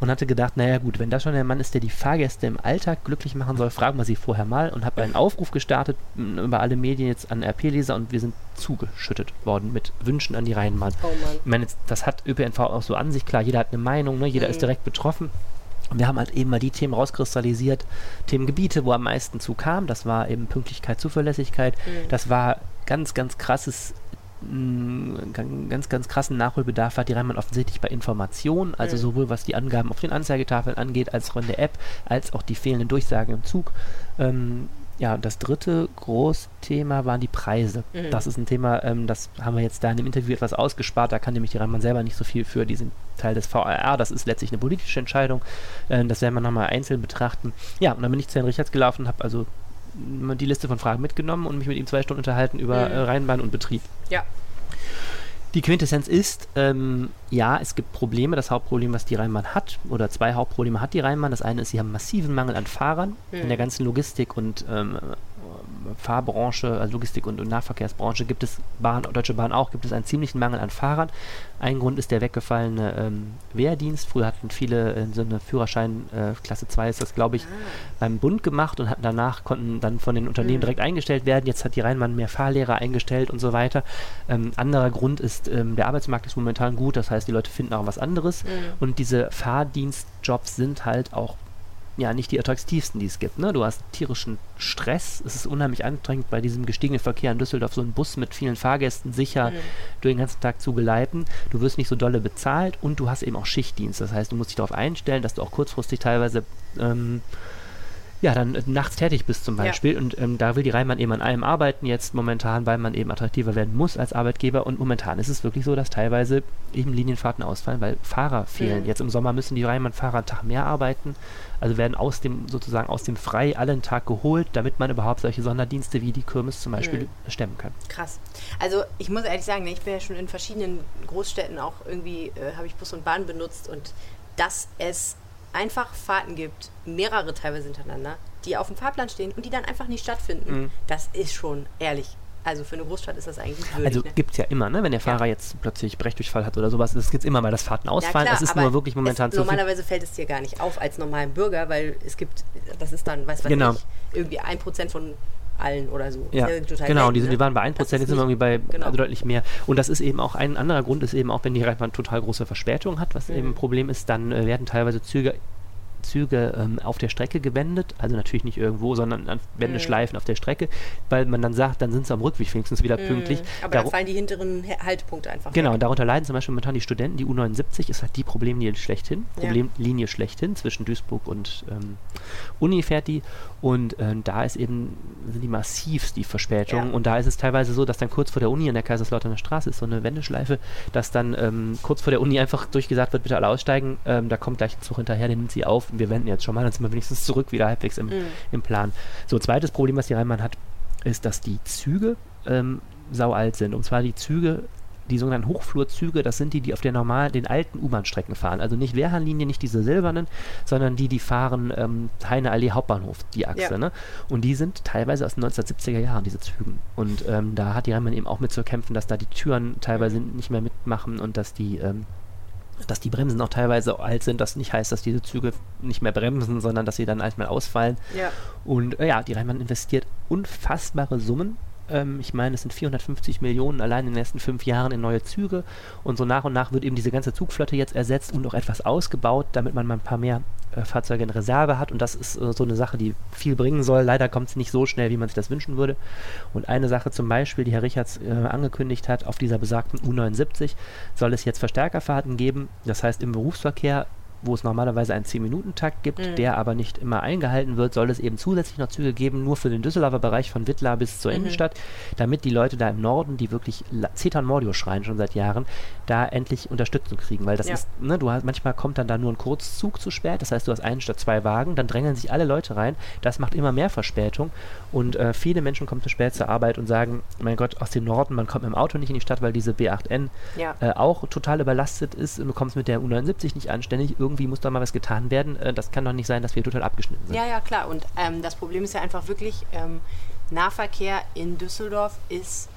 [SPEAKER 1] und hatte gedacht, naja gut, wenn das schon der Mann ist, der die Fahrgäste im Alltag glücklich machen soll, fragen wir sie vorher mal und habe einen Aufruf gestartet über alle Medien jetzt an RP-Leser und wir sind zugeschüttet worden mit Wünschen an die Rheinbahn. Oh ich meine, das hat ÖPNV auch so an sich, klar, jeder hat eine Meinung, ne? jeder mhm. ist direkt betroffen. Und wir haben halt eben mal die Themen rauskristallisiert, Themengebiete, wo am meisten zu kam. Das war eben Pünktlichkeit, Zuverlässigkeit. Mhm. Das war ganz, ganz krasses mm, ganz, ganz krassen Nachholbedarf hat die Rheinbahn offensichtlich bei Informationen, also mhm. sowohl was die Angaben auf den Anzeigetafeln angeht, als auch in der App, als auch die fehlenden Durchsagen im Zug. Ähm, ja, das dritte Großthema waren die Preise. Mhm. Das ist ein Thema, ähm, das haben wir jetzt da in dem Interview etwas ausgespart. Da kann nämlich die Rheinbahn selber nicht so viel für. Die sind Teil des VRR. Das ist letztlich eine politische Entscheidung. Äh, das werden wir nochmal einzeln betrachten. Ja, und dann bin ich zu Herrn Richards gelaufen habe also die Liste von Fragen mitgenommen und mich mit ihm zwei Stunden unterhalten über mhm. äh, Rheinbahn und Betrieb.
[SPEAKER 2] Ja.
[SPEAKER 1] Die Quintessenz ist, ähm, ja, es gibt Probleme. Das Hauptproblem, was die Rheinbahn hat, oder zwei Hauptprobleme hat die Rheinbahn. Das eine ist, sie haben massiven Mangel an Fahrern mhm. in der ganzen Logistik und ähm, Fahrbranche, also Logistik- und, und, Nahverkehrsbranche gibt es, Bahn, Deutsche Bahn auch, gibt es einen ziemlichen Mangel an Fahrern. Ein Grund ist der weggefallene ähm, Wehrdienst. Früher hatten viele äh, so eine Führerschein, äh, Klasse 2 ist das, glaube ich, beim Bund gemacht und hatten danach konnten dann von den Unternehmen mhm. direkt eingestellt werden. Jetzt hat die Rheinbahn mehr Fahrlehrer eingestellt und so weiter. Ähm, anderer Grund ist, ähm, der Arbeitsmarkt ist momentan gut, das heißt, die Leute finden auch was anderes. Mhm. Und diese Fahrdienstjobs sind halt auch ja nicht die attraktivsten, die es gibt. Ne? Du hast tierischen Stress. Es ist unheimlich anstrengend, bei diesem gestiegenen Verkehr in Düsseldorf so einen Bus mit vielen Fahrgästen sicher mhm. durch den ganzen Tag zu geleiten. Du wirst nicht so dolle bezahlt und du hast eben auch Schichtdienst. Das heißt, du musst dich darauf einstellen, dass du auch kurzfristig teilweise ähm, ja, dann äh, nachts tätig bist zum Beispiel. Ja. Und ähm, da will die Rheinbahn eben an allem arbeiten jetzt momentan, weil man eben attraktiver werden muss als Arbeitgeber. Und momentan ist es wirklich so, dass teilweise eben Linienfahrten ausfallen, weil Fahrer fehlen. Mhm. Jetzt im Sommer müssen die Rheinbahn-Fahrer einen Tag mehr arbeiten. Also werden aus dem sozusagen aus dem Frei allen Tag geholt, damit man überhaupt solche Sonderdienste wie die Kirmes zum Beispiel mhm. stemmen kann.
[SPEAKER 2] Krass. Also ich muss ehrlich sagen, ich bin ja schon in verschiedenen Großstädten auch irgendwie, äh, habe ich Bus und Bahn benutzt und dass es einfach Fahrten gibt, mehrere teilweise hintereinander, die auf dem Fahrplan stehen und die dann einfach nicht stattfinden, mhm. das ist schon ehrlich. Also für eine Großstadt ist das eigentlich würdig,
[SPEAKER 1] Also ne? gibt es ja immer, ne? wenn der Fahrer ja. jetzt plötzlich Brechdurchfall hat oder sowas, das gibt es immer mal, dass Fahrten ausfallen. Ja, klar, es ist nur wirklich momentan
[SPEAKER 2] es, zu Normalerweise fällt es dir gar nicht auf als normalen Bürger, weil es gibt, das ist dann, weiß was genau. ich, irgendwie ein Prozent von allen oder so.
[SPEAKER 1] Ja, ja genau, selten, die, die, waren bei 1%, jetzt sind wir irgendwie bei genau. deutlich mehr. Und das ist eben auch ein anderer Grund, ist eben auch, wenn die Reitbahn total große Verspätung hat, was mhm. eben ein Problem ist, dann äh, werden teilweise Züge Züge ähm, auf der Strecke gewendet, also natürlich nicht irgendwo, sondern an Wendeschleifen mm. auf der Strecke, weil man dann sagt, dann sind sie am Rückweg wenigstens wieder mm. pünktlich.
[SPEAKER 2] Aber Dar dann fallen die hinteren Haltepunkte einfach
[SPEAKER 1] Genau, weg. darunter leiden zum Beispiel momentan die Studenten, die U79 ist halt die Problemlinie schlechthin, Problemlinie ja. schlechthin, zwischen Duisburg und ähm, Uni fährt die und ähm, da ist eben, sind die massivst die Verspätungen ja. und da ist es teilweise so, dass dann kurz vor der Uni in der Kaiserslauterner Straße ist so eine Wendeschleife, dass dann ähm, kurz vor der Uni einfach durchgesagt wird, bitte alle aussteigen, ähm, da kommt gleich ein Zug hinterher, den nimmt sie auf wir wenden jetzt schon mal, dann sind wir wenigstens zurück wieder halbwegs im, mhm. im Plan. So, zweites Problem, was die Rheinbahn hat, ist, dass die Züge ähm, sau alt sind. Und zwar die Züge die sogenannten Hochflurzüge, das sind die, die auf der normalen, den alten U-Bahn-Strecken fahren. Also nicht Wehrhahnlinie, nicht diese silbernen, sondern die, die fahren ähm, Heine Allee Hauptbahnhof, die Achse. Ja. Ne? Und die sind teilweise aus den 1970er Jahren, diese Zügen. Und ähm, da hat die Rheinbahn eben auch mit zu kämpfen, dass da die Türen teilweise mhm. nicht mehr mitmachen und dass die ähm, dass die Bremsen auch teilweise alt sind, das nicht heißt, dass diese Züge nicht mehr bremsen, sondern dass sie dann erstmal ausfallen. Ja. Und äh, ja, die Rheinbahn investiert unfassbare Summen ähm, ich meine, es sind 450 Millionen allein in den nächsten fünf Jahren in neue Züge. Und so nach und nach wird eben diese ganze Zugflotte jetzt ersetzt und auch etwas ausgebaut, damit man mal ein paar mehr äh, Fahrzeuge in Reserve hat. Und das ist äh, so eine Sache, die viel bringen soll. Leider kommt es nicht so schnell, wie man sich das wünschen würde. Und eine Sache zum Beispiel, die Herr Richards äh, angekündigt hat, auf dieser besagten U79 soll es jetzt Verstärkerfahrten geben. Das heißt, im Berufsverkehr wo es normalerweise einen 10-Minuten-Takt gibt, mhm. der aber nicht immer eingehalten wird, soll es eben zusätzlich noch Züge geben, nur für den Düsseldorfer Bereich von Wittlar bis zur mhm. Innenstadt, damit die Leute da im Norden, die wirklich Zetan Mordio schreien schon seit Jahren, da endlich Unterstützung kriegen. Weil das ja. ist, ne, du hast, manchmal kommt dann da nur ein Kurzzug zu spät, das heißt, du hast einen statt zwei Wagen, dann drängeln sich alle Leute rein, das macht immer mehr Verspätung und äh, viele Menschen kommen zu spät zur Arbeit und sagen, mein Gott, aus dem Norden, man kommt mit dem Auto nicht in die Stadt, weil diese B8N ja. äh, auch total überlastet ist und du kommst mit der U79 nicht anständig, irgendwie irgendwie muss da mal was getan werden. Äh, das kann doch nicht sein, dass wir total abgeschnitten sind.
[SPEAKER 2] Ja, ja, klar. Und ähm, das Problem ist ja einfach wirklich, ähm, Nahverkehr in Düsseldorf ist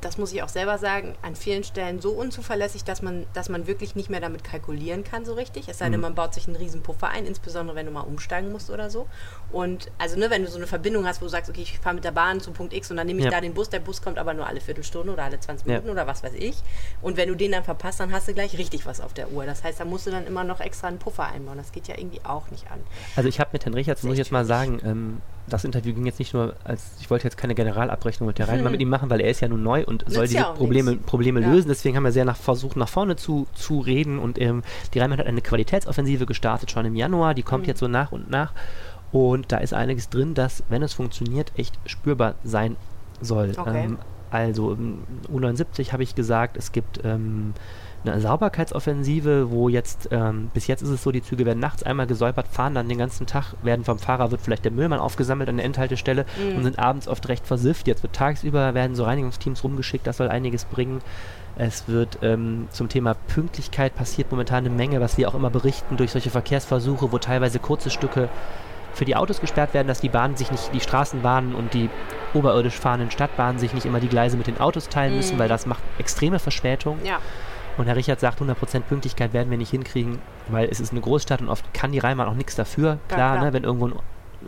[SPEAKER 2] das muss ich auch selber sagen, an vielen Stellen so unzuverlässig, dass man, dass man wirklich nicht mehr damit kalkulieren kann so richtig. Es sei denn, mhm. man baut sich einen riesen Puffer ein, insbesondere wenn du mal umsteigen musst oder so. Und also ne, wenn du so eine Verbindung hast, wo du sagst, okay, ich fahre mit der Bahn zu Punkt X und dann nehme ich ja. da den Bus, der Bus kommt aber nur alle Viertelstunde oder alle 20 Minuten ja. oder was weiß ich. Und wenn du den dann verpasst, dann hast du gleich richtig was auf der Uhr. Das heißt, da musst du dann immer noch extra einen Puffer einbauen. Das geht ja irgendwie auch nicht an.
[SPEAKER 1] Also ich habe mit Herrn Richards, muss ich jetzt mal sagen, ähm, das Interview ging jetzt nicht nur als, ich wollte jetzt keine Generalabrechnung mit der Rheinbahn hm. mit ihm machen, weil er ist ja nun neu und soll diese Probleme, Probleme ja. lösen. Deswegen haben wir sehr nach, versucht, nach vorne zu, zu reden und ähm, die Rheinbahn hat eine Qualitätsoffensive gestartet schon im Januar, die kommt hm. jetzt so nach und nach und da ist einiges drin, das, wenn es funktioniert, echt spürbar sein soll. Okay. Ähm, also U79 habe ich gesagt, es gibt ähm, eine Sauberkeitsoffensive, wo jetzt, ähm, bis jetzt ist es so, die Züge werden nachts einmal gesäubert, fahren dann den ganzen Tag, werden vom Fahrer, wird vielleicht der Müllmann aufgesammelt an der Endhaltestelle mhm. und sind abends oft recht versifft. Jetzt wird tagsüber, werden so Reinigungsteams rumgeschickt, das soll einiges bringen. Es wird ähm, zum Thema Pünktlichkeit passiert momentan eine Menge, was wir auch immer berichten durch solche Verkehrsversuche, wo teilweise kurze Stücke für die Autos gesperrt werden, dass die Bahnen sich nicht, die Straßenbahnen und die oberirdisch fahrenden Stadtbahnen sich nicht immer die Gleise mit den Autos teilen mhm. müssen, weil das macht extreme Verspätung. Ja. Und Herr Richard sagt, 100% Pünktlichkeit werden wir nicht hinkriegen, weil es ist eine Großstadt und oft kann die Rheinbahn auch nichts dafür. Klar, klar. Ne, wenn irgendwo ein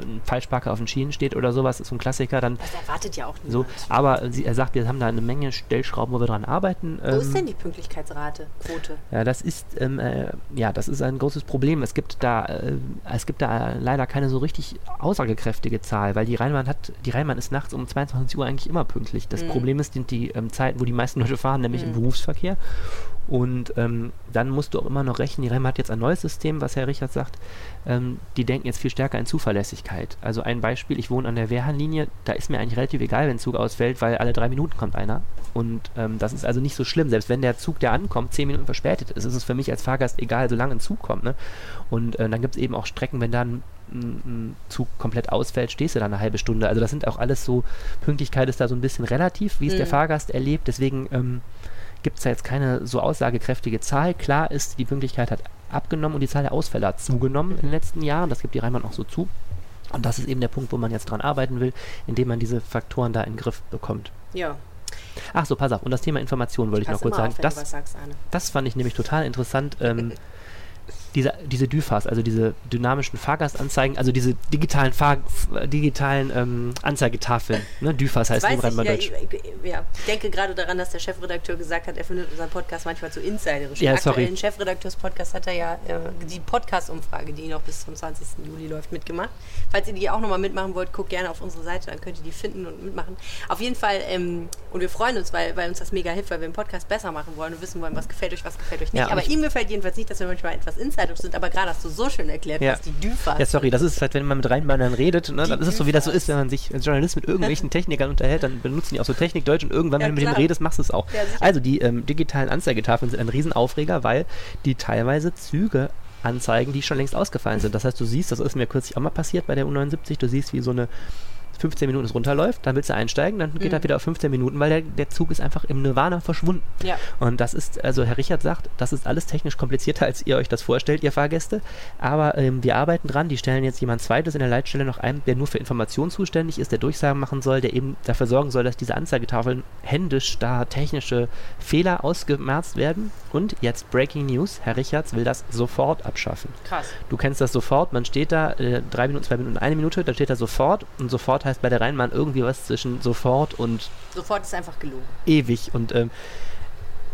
[SPEAKER 1] ein Falschparker auf den Schienen steht oder sowas, ist so ein Klassiker, dann.
[SPEAKER 2] Das erwartet ja auch niemand.
[SPEAKER 1] So, aber sie, er sagt, wir haben da eine Menge Stellschrauben, wo wir dran arbeiten.
[SPEAKER 2] Wo ähm, ist denn die Pünktlichkeitsrate, Quote?
[SPEAKER 1] Ja, das ist, ähm, äh, ja, das ist ein großes Problem. Es gibt da, äh, es gibt da leider keine so richtig aussagekräftige Zahl, weil die Rheinbahn hat, die Rheinbahn ist nachts um 22 Uhr eigentlich immer pünktlich. Das mhm. Problem ist, sind die ähm, Zeiten, wo die meisten Leute fahren, nämlich mhm. im Berufsverkehr. Und ähm, dann musst du auch immer noch rechnen, die REM hat jetzt ein neues System, was Herr Richard sagt, ähm, die denken jetzt viel stärker in Zuverlässigkeit. Also ein Beispiel, ich wohne an der Wehrhahnlinie, da ist mir eigentlich relativ egal, wenn ein Zug ausfällt, weil alle drei Minuten kommt einer. Und ähm, das ist also nicht so schlimm, selbst wenn der Zug, der ankommt, zehn Minuten verspätet ist, ist es für mich als Fahrgast egal, solange ein Zug kommt. Ne? Und äh, dann gibt es eben auch Strecken, wenn dann ein Zug komplett ausfällt, stehst du da eine halbe Stunde. Also das sind auch alles so, Pünktlichkeit ist da so ein bisschen relativ, wie es mhm. der Fahrgast erlebt. Deswegen ähm, gibt es da jetzt keine so aussagekräftige Zahl. Klar ist, die Pünktlichkeit hat abgenommen und die Zahl der Ausfälle hat zugenommen in den letzten Jahren. Das gibt die Rheinbahn auch so zu. Und das ist eben der Punkt, wo man jetzt dran arbeiten will, indem man diese Faktoren da in den Griff bekommt.
[SPEAKER 2] Ja.
[SPEAKER 1] Ach so, pass auf. Und das Thema Information wollte ich noch kurz sagen. Auf, das, sagst, das fand ich nämlich total interessant. Ähm, diese, diese DÜFAs, also diese dynamischen Fahrgastanzeigen, also diese digitalen, Fahr digitalen ähm, Anzeigetafeln, ne? DÜFAs heißt
[SPEAKER 2] im Rheinland Deutsch. Ich, ja, ich denke gerade daran, dass der Chefredakteur gesagt hat, er findet unseren Podcast manchmal zu insiderisch.
[SPEAKER 1] Ja, sorry.
[SPEAKER 2] Im Chefredakteurs-Podcast hat er ja äh, die Podcast-Umfrage, die noch bis zum 20. Juli läuft, mitgemacht. Falls ihr die auch nochmal mitmachen wollt, guckt gerne auf unsere Seite, dann könnt ihr die finden und mitmachen. Auf jeden Fall, ähm, und wir freuen uns, weil, weil uns das mega hilft, weil wir den Podcast besser machen wollen und wissen wollen, was gefällt euch, was gefällt euch nicht. Ja, Aber ihm gefällt jedenfalls nicht, dass wir manchmal etwas Insider sind, aber gerade hast du so schön erklärt, ja. was die DÜFA
[SPEAKER 1] Ja, sorry, das ist halt, wenn man mit Rheinbandern redet, ne, dann ist es so, wie das so ist, wenn man sich als Journalist mit irgendwelchen Technikern unterhält, dann benutzen die auch so Technikdeutsch und irgendwann, ja, wenn du mit dem redest, machst du es auch. Ja, also die ähm, digitalen Anzeigetafeln sind ein Riesenaufreger, weil die teilweise Züge anzeigen, die schon längst ausgefallen sind. Das heißt, du siehst, das ist mir kürzlich auch mal passiert bei der U79, du siehst, wie so eine 15 Minuten es runterläuft, dann willst du einsteigen, dann geht
[SPEAKER 2] Mhm.
[SPEAKER 1] er wieder auf 15 Minuten, weil der, der Zug ist einfach im Nirvana verschwunden.
[SPEAKER 2] Ja.
[SPEAKER 1] Und das ist, also Herr Richard sagt, das ist alles technisch komplizierter, als ihr euch das vorstellt, ihr Fahrgäste. Aber ähm, wir arbeiten dran, die stellen jetzt jemand Zweites in der Leitstelle noch ein, der nur für Informationen zuständig ist, der Durchsagen machen soll, der eben dafür sorgen soll, dass diese Anzeigetafeln händisch da technische Fehler ausgemerzt werden. Und jetzt Breaking News, Herr Richards will das sofort abschaffen.
[SPEAKER 2] Krass.
[SPEAKER 1] Du kennst das sofort, man steht da, äh, drei Minuten, zwei Minuten, eine Minute, da steht da sofort und sofort heißt bei der Rheinbahn irgendwie was zwischen sofort und
[SPEAKER 2] Sofort ist einfach gelogen.
[SPEAKER 1] ewig und ähm,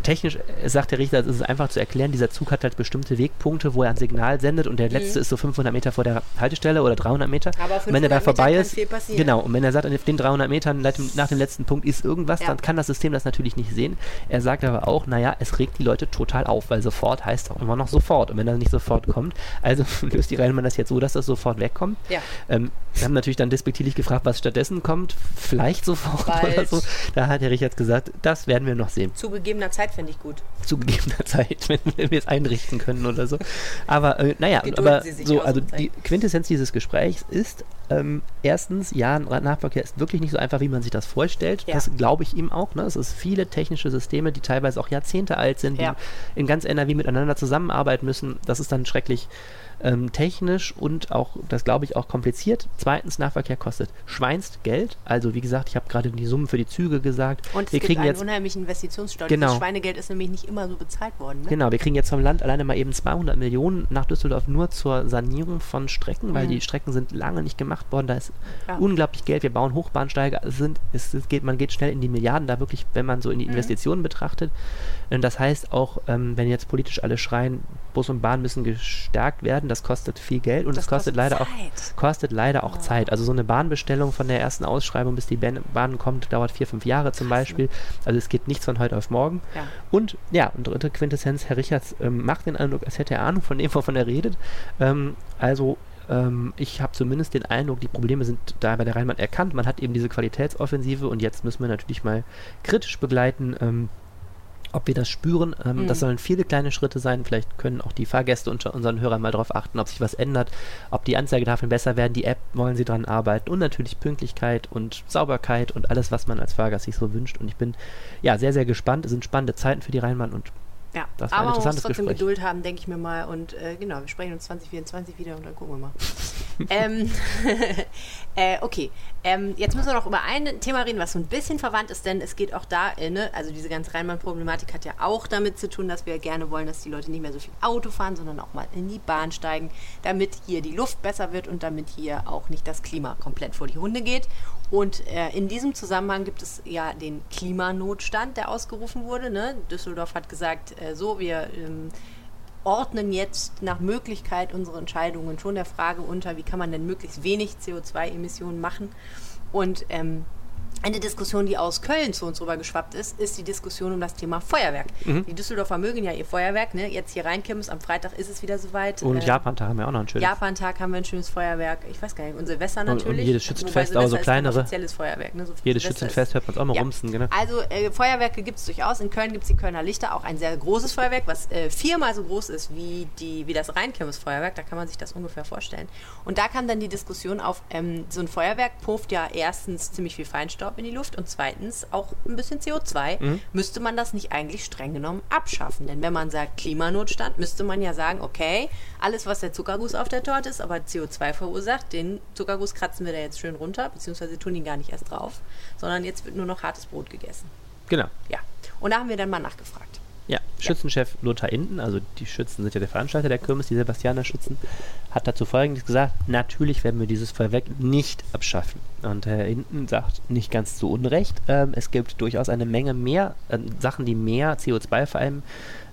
[SPEAKER 1] technisch äh, sagt der Richter, es ist einfach zu erklären, dieser Zug hat halt bestimmte Wegpunkte, wo er ein Signal sendet und der letzte ist so 500 Meter vor der Haltestelle oder 300 Meter.
[SPEAKER 2] Mhm. Aber
[SPEAKER 1] wenn er da
[SPEAKER 2] 500 Metern
[SPEAKER 1] vorbei
[SPEAKER 2] kann
[SPEAKER 1] ist, genau, und wenn er sagt, auf den 300 Metern nach dem, letzten Punkt ist irgendwas,
[SPEAKER 2] Ja.
[SPEAKER 1] dann kann das System das natürlich nicht sehen. Er sagt aber auch, naja, es regt die Leute total auf, weil sofort heißt auch immer noch sofort. Und wenn er nicht sofort kommt, also löst die Rheinbahn das jetzt so, dass das sofort wegkommt.
[SPEAKER 2] Ja.
[SPEAKER 1] Ähm, wir haben natürlich dann despektierlich gefragt, was stattdessen kommt. Vielleicht sofort
[SPEAKER 2] Bald.
[SPEAKER 1] oder so. Da hat der Richard gesagt, das werden wir noch sehen.
[SPEAKER 2] Zu gegebener Zeit fände ich gut.
[SPEAKER 1] Zu gegebener Zeit, wenn, wenn wir es einrichten können oder so. Aber äh, naja,
[SPEAKER 2] Gedulden
[SPEAKER 1] aber so, also die Quintessenz dieses Gesprächs ist, ähm, erstens, ja, ein Nahverkehr ist wirklich nicht so einfach, wie man sich das vorstellt.
[SPEAKER 2] Ja.
[SPEAKER 1] Das glaube ich ihm auch. Ne? Es ist viele technische Systeme, die teilweise auch Jahrzehnte alt sind,
[SPEAKER 2] Ja.
[SPEAKER 1] die in ganz NRW miteinander zusammenarbeiten müssen. Das ist dann schrecklich ähm, technisch und auch, das glaube ich, auch kompliziert. Zweitens, Nahverkehr kostet Schweinst Geld. Also wie gesagt, ich habe gerade die Summen für die Züge gesagt.
[SPEAKER 2] Und es
[SPEAKER 1] wir
[SPEAKER 2] gibt
[SPEAKER 1] kriegen
[SPEAKER 2] einen
[SPEAKER 1] jetzt
[SPEAKER 2] unheimlichen Investitionsstau.
[SPEAKER 1] Genau.
[SPEAKER 2] Dieses Schweinegeld ist nämlich nicht immer so bezahlt worden. Ne?
[SPEAKER 1] Genau, wir kriegen jetzt vom Land alleine mal eben 200 Millionen nach Düsseldorf nur zur Sanierung von Strecken, weil
[SPEAKER 2] Mhm.
[SPEAKER 1] die Strecken sind lange nicht gemacht worden. Da ist
[SPEAKER 2] Ja.
[SPEAKER 1] unglaublich Geld. Wir bauen Hochbahnsteige. Es sind, es, es geht, man geht schnell in die Milliarden, da wirklich, wenn man so
[SPEAKER 2] Mhm.
[SPEAKER 1] in die Investitionen betrachtet. Und das heißt auch, ähm, wenn jetzt politisch alle schreien, Bus und Bahn müssen gestärkt werden, das kostet viel Geld und
[SPEAKER 2] Das
[SPEAKER 1] es kostet,
[SPEAKER 2] kostet
[SPEAKER 1] leider auch
[SPEAKER 2] Zeit.
[SPEAKER 1] kostet leider auch Zeit. Also so eine Bahnbestellung von der ersten Ausschreibung, bis die Bahn, kommt, dauert vier, fünf Jahre zum Beispiel. Also es geht nichts von heute auf morgen.
[SPEAKER 2] Ja.
[SPEAKER 1] Und ja, und dritte Quintessenz, Herr Richards ähm, macht den Eindruck, als hätte er Ahnung von dem, wovon er redet. Ähm, also ähm, ich habe zumindest den Eindruck, die Probleme sind da bei der Rheinbahn erkannt. Man hat eben diese Qualitätsoffensive und jetzt müssen wir natürlich mal kritisch begleiten. Ähm, ob wir das spüren, ähm,
[SPEAKER 2] Mhm.
[SPEAKER 1] das sollen viele kleine Schritte sein. Vielleicht können auch die Fahrgäste unter unseren Hörern mal darauf achten, ob sich was ändert, ob die Anzeigetafeln besser werden, die App wollen sie dran arbeiten und natürlich Pünktlichkeit und Sauberkeit und alles, was man als Fahrgast sich so wünscht. Und ich bin ja sehr, sehr gespannt. Es sind spannende Zeiten für die Rheinbahn und
[SPEAKER 2] Ja,
[SPEAKER 1] Das war ein
[SPEAKER 2] aber man muss trotzdem
[SPEAKER 1] Gespräch.
[SPEAKER 2] Geduld haben, denke ich mir mal. Und äh, genau, wir sprechen uns 2024 wieder und dann gucken wir mal. ähm, äh, okay, ähm, jetzt müssen wir noch über ein Thema reden, was so ein bisschen verwandt ist, denn es geht auch da, äh, ne, also diese ganze Rheinbahn-Problematik hat ja auch damit zu tun, dass wir gerne wollen, dass die Leute nicht mehr so viel Auto fahren, sondern auch mal in die Bahn steigen, damit hier die Luft besser wird und damit hier auch nicht das Klima komplett vor die Hunde geht. Und äh, in diesem Zusammenhang gibt es ja den Klimanotstand, der ausgerufen wurde. Ne? Düsseldorf hat gesagt, äh, so, wir ähm, ordnen jetzt nach Möglichkeit unsere Entscheidungen schon der Frage unter, wie kann man denn möglichst wenig CO2-Emissionen machen. Und ähm, eine Diskussion, die aus Köln zu uns rüber geschwappt ist, ist die Diskussion um das Thema Feuerwerk.
[SPEAKER 1] Mhm.
[SPEAKER 2] Die Düsseldorfer mögen ja ihr Feuerwerk. Ne? Jetzt hier reinkimmst, am Freitag ist es wieder soweit.
[SPEAKER 1] Und
[SPEAKER 2] Äh,
[SPEAKER 1] Japan-Tag haben wir auch noch ein schönes.
[SPEAKER 2] Japan-Tag haben wir ein schönes Feuerwerk. Ich weiß gar nicht. Und Silvester
[SPEAKER 1] Und- und
[SPEAKER 2] natürlich.
[SPEAKER 1] jedes Schützenfest, aber so kleinere.
[SPEAKER 2] offizielles Feuerwerk. Ne? So
[SPEAKER 1] Jedes
[SPEAKER 2] Silvester
[SPEAKER 1] Schützenfest
[SPEAKER 2] ist-
[SPEAKER 1] hört man auch mal
[SPEAKER 2] Ja.
[SPEAKER 1] rumsen, genau.
[SPEAKER 2] Also äh, Feuerwerke gibt es durchaus. In Köln gibt es die Kölner Lichter, auch ein sehr großes Feuerwerk, was äh, viermal so groß ist wie, die, wie das Rheinkirmes-Feuerwerk. Da kann man sich das ungefähr vorstellen. Und da kam dann die Diskussion auf, ähm, so ein Feuerwerk pufft ja erstens ziemlich viel Feinstaub in die Luft und zweitens auch ein bisschen CO2.
[SPEAKER 1] Mhm.
[SPEAKER 2] Müsste man das nicht eigentlich streng genommen abschaffen? Denn wenn man sagt Klimanotstand, müsste man ja sagen, okay, alles, was der Zuckerguss auf der Torte ist, aber CO2 verursacht, den Zuckerguss kratzen wir da jetzt schön runter, beziehungsweise tun ihn gar nicht erst drauf, sondern jetzt wird nur noch hartes Brot gegessen.
[SPEAKER 1] Genau.
[SPEAKER 2] Ja. Und da haben wir dann mal nachgefragt.
[SPEAKER 1] Ja, Schützenchef Lothar Inden, also die Schützen sind ja der Veranstalter der Kirmes, die Sebastianer Schützen, hat dazu folgendes gesagt: Natürlich werden wir dieses Feuerwerk nicht abschaffen. Und Herr Inden sagt nicht ganz zu Unrecht, ähm, es gibt durchaus eine Menge mehr äh, Sachen, die mehr CO2 vor allem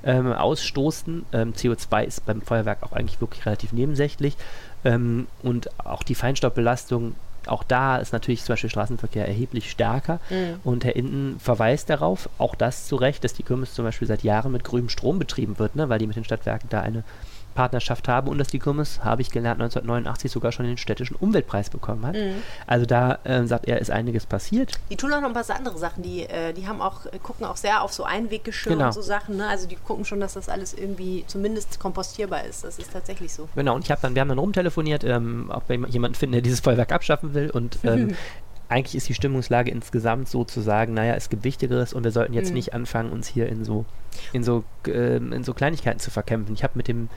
[SPEAKER 1] ähm, ausstoßen. Ähm, CO2 ist beim Feuerwerk auch eigentlich wirklich relativ nebensächlich. Ähm, und auch die Feinstaubbelastung, auch da ist natürlich zum Beispiel Straßenverkehr erheblich stärker.
[SPEAKER 2] Mhm.
[SPEAKER 1] Und Herr Inden verweist darauf, auch das zu Recht, dass die Kirmes zum Beispiel seit Jahren mit grünem Strom betrieben wird, ne, weil die mit den Stadtwerken da eine Partnerschaft habe und dass die Kirmes, habe ich gelernt, 1989 sogar schon den städtischen Umweltpreis bekommen hat. Mhm. Also da äh, sagt er, ist einiges passiert.
[SPEAKER 2] Die tun auch noch ein paar andere Sachen, die, äh, die haben auch, gucken auch sehr auf so Einweggeschirr genau. und so Sachen. Ne? Also die gucken schon, dass das alles irgendwie zumindest kompostierbar ist. Das ist tatsächlich so.
[SPEAKER 1] Genau, und ich habe dann, wir haben dann rumtelefoniert, ähm, ob wir jemanden finden, der dieses Feuerwerk abschaffen will. Und ähm, eigentlich ist die Stimmungslage insgesamt so zu sagen, naja, es gibt Wichtigeres und wir sollten jetzt mhm. nicht anfangen, uns hier in so, in so, äh, in so Kleinigkeiten zu verkämpfen. Ich habe mit dem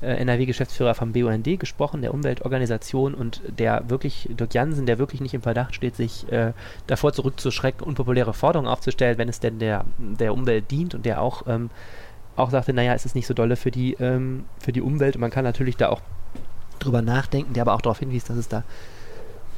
[SPEAKER 1] äh, NRW-Geschäftsführer vom BUND gesprochen, der Umweltorganisation, und der wirklich, Dirk Jansen, der wirklich nicht im Verdacht steht, sich äh, davor zurückzuschrecken, unpopuläre Forderungen aufzustellen, wenn es denn der, der Umwelt dient und der auch, ähm, auch sagte, naja, es ist nicht so dolle für die, ähm, für die Umwelt und man kann natürlich da auch drüber nachdenken, der aber auch darauf hinwies, dass es da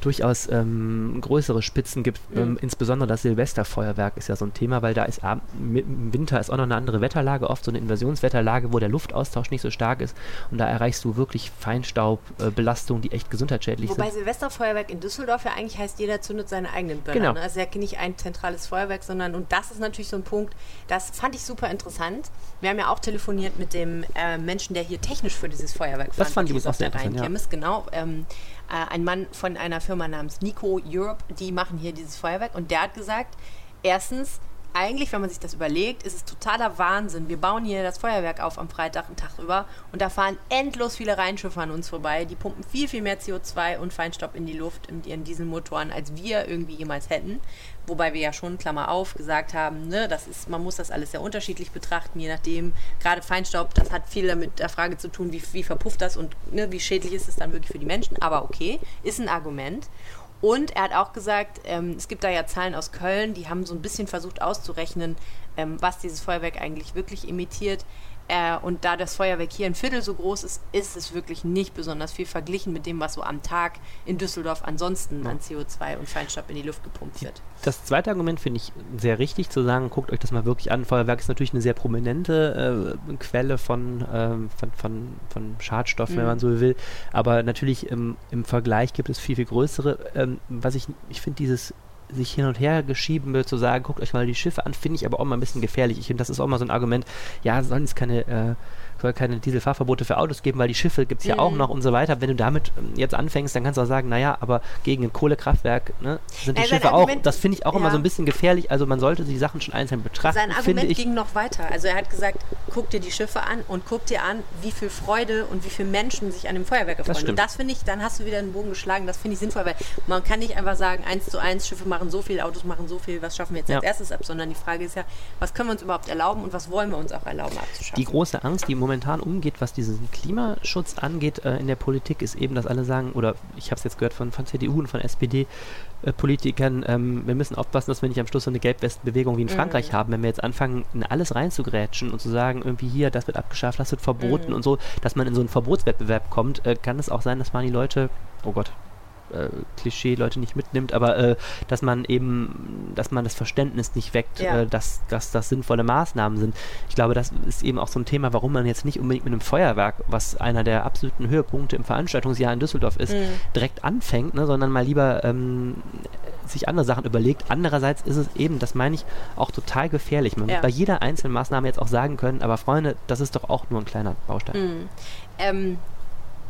[SPEAKER 1] durchaus ähm, größere Spitzen gibt. Mhm. Ähm, insbesondere das Silvesterfeuerwerk ist ja so ein Thema, weil da ist im Winter ist auch noch eine andere Wetterlage, oft so eine Inversionswetterlage, wo der Luftaustausch nicht so stark ist und da erreichst du wirklich Feinstaubbelastungen, äh, die echt gesundheitsschädlich
[SPEAKER 2] Wobei
[SPEAKER 1] sind.
[SPEAKER 2] Wobei Silvesterfeuerwerk in Düsseldorf ja eigentlich heißt, jeder zündet seine eigenen Böller. Genau. Ne? Also ja nicht ein zentrales Feuerwerk, sondern und das ist natürlich so ein Punkt, das fand ich super interessant. Wir haben ja auch telefoniert mit dem äh, Menschen, der hier technisch für dieses Feuerwerk
[SPEAKER 1] das fand ich auch sehr interessant. Ja.
[SPEAKER 2] Genau. Ähm, äh, ein Mann von einer Firma namens Nico Europe, die machen hier dieses Feuerwerk und der hat gesagt, erstens, eigentlich, wenn man sich das überlegt, ist es totaler Wahnsinn. Wir bauen hier das Feuerwerk auf am Freitag einen Tag über und da fahren endlos viele Rheinschiffe an uns vorbei. Die pumpen viel, viel mehr CO2 und Feinstaub in die Luft mit ihren Dieselmotoren, als wir irgendwie jemals hätten. Wobei wir ja schon, Klammer auf, gesagt haben, ne, das ist, man muss das alles sehr unterschiedlich betrachten, je nachdem. Gerade Feinstaub, das hat viel damit der Frage zu tun, wie, wie verpufft das und ne, wie schädlich ist es dann wirklich für die Menschen. Aber okay, ist ein Argument. Und er hat auch gesagt, ähm, es gibt da ja Zahlen aus Köln, die haben so ein bisschen versucht auszurechnen, ähm, was dieses Feuerwerk eigentlich wirklich imitiert. Äh, und da das Feuerwerk hier ein Viertel so groß ist, ist es wirklich nicht besonders viel verglichen mit dem, was so am Tag in Düsseldorf ansonsten ja. an CO2 und Feinstaub in die Luft gepumpt wird.
[SPEAKER 1] Das zweite Argument finde ich sehr richtig zu sagen, guckt euch das mal wirklich an. Feuerwerk ist natürlich eine sehr prominente äh, Quelle von, äh, von, von, von Schadstoffen, mhm. wenn man so will. Aber natürlich im, im Vergleich gibt es viel, viel größere. Ähm, was ich, ich finde dieses sich hin und her geschieben wird, zu sagen, guckt euch mal die Schiffe an, finde ich aber auch mal ein bisschen gefährlich. Ich finde, das ist auch mal so ein Argument, ja, sollen es keine äh, soll keine Dieselfahrverbote für Autos geben, weil die Schiffe gibt es ja mhm. auch noch und so weiter. Wenn du damit ähm, jetzt anfängst, dann kannst du auch sagen, naja, aber gegen ein Kohlekraftwerk ne, sind die äh, Schiffe auch, das finde ich auch ja. immer so ein bisschen gefährlich. Also man sollte die Sachen schon einzeln betrachten.
[SPEAKER 2] Sein Argument ging noch weiter. Also er hat gesagt, guck dir die Schiffe an und guck dir an, wie viel Freude und wie viele Menschen sich an dem Feuerwerk erfreuen. Das und das finde ich, dann hast du wieder einen Bogen geschlagen, das finde ich sinnvoll, weil man kann nicht einfach sagen, eins zu eins, Schiffe machen so viel, Autos machen so viel, was schaffen wir jetzt ja. als erstes ab, sondern die Frage ist ja, was können wir uns überhaupt erlauben und was wollen wir uns auch erlauben abzuschaffen.
[SPEAKER 1] Die große Angst, die momentan umgeht, was diesen Klimaschutz angeht äh, in der Politik, ist eben, dass alle sagen, oder ich habe es jetzt gehört von, von CDU und von SPD-Politikern, äh, ähm, wir müssen aufpassen, dass wir nicht am Schluss so eine Gelbwestenbewegung wie in mhm. Frankreich haben, wenn wir jetzt anfangen, in alles reinzugrätschen und zu sagen, irgendwie hier, das wird abgeschafft, das wird verboten mhm. und so, dass man in so einen Verbotswettbewerb kommt, äh, kann es auch sein, dass man die Leute, oh Gott, äh, Klischee Leute nicht mitnimmt, aber äh, dass man eben, dass man das Verständnis nicht weckt, ja. äh, dass, dass das sinnvolle Maßnahmen sind. Ich glaube, das ist eben auch so ein Thema, warum man jetzt nicht unbedingt mit einem Feuerwerk, was einer der absoluten Höhepunkte im Veranstaltungsjahr in Düsseldorf ist, mhm. direkt anfängt, ne, sondern mal lieber ähm, sich andere Sachen überlegt. Andererseits ist es eben, das meine ich, auch total gefährlich. Man ja. muss bei jeder einzelnen Maßnahme jetzt auch sagen können, aber Freunde, das ist doch auch nur ein kleiner Baustein.
[SPEAKER 2] Mhm. Ähm,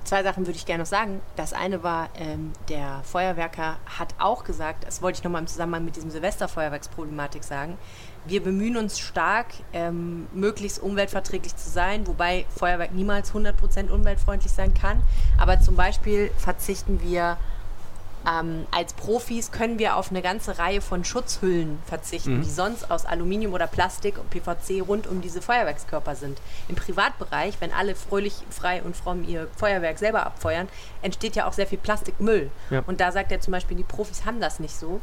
[SPEAKER 2] zwei Sachen würde ich gerne noch sagen. Das eine war, ähm, der Feuerwerker hat auch gesagt, das wollte ich nochmal im Zusammenhang mit diesem Silvesterfeuerwerksproblematik sagen, wir bemühen uns stark, ähm, möglichst umweltverträglich zu sein, wobei Feuerwerk niemals 100% umweltfreundlich sein kann. Aber zum Beispiel verzichten wir ähm, als Profis können wir auf eine ganze Reihe von Schutzhüllen verzichten, mhm. die sonst aus Aluminium oder Plastik und PVC rund um diese Feuerwerkskörper sind. Im Privatbereich, wenn alle fröhlich, frei und fromm ihr Feuerwerk selber abfeuern, entsteht ja auch sehr viel Plastikmüll. Ja. Und da sagt er zum Beispiel, die Profis haben das nicht so.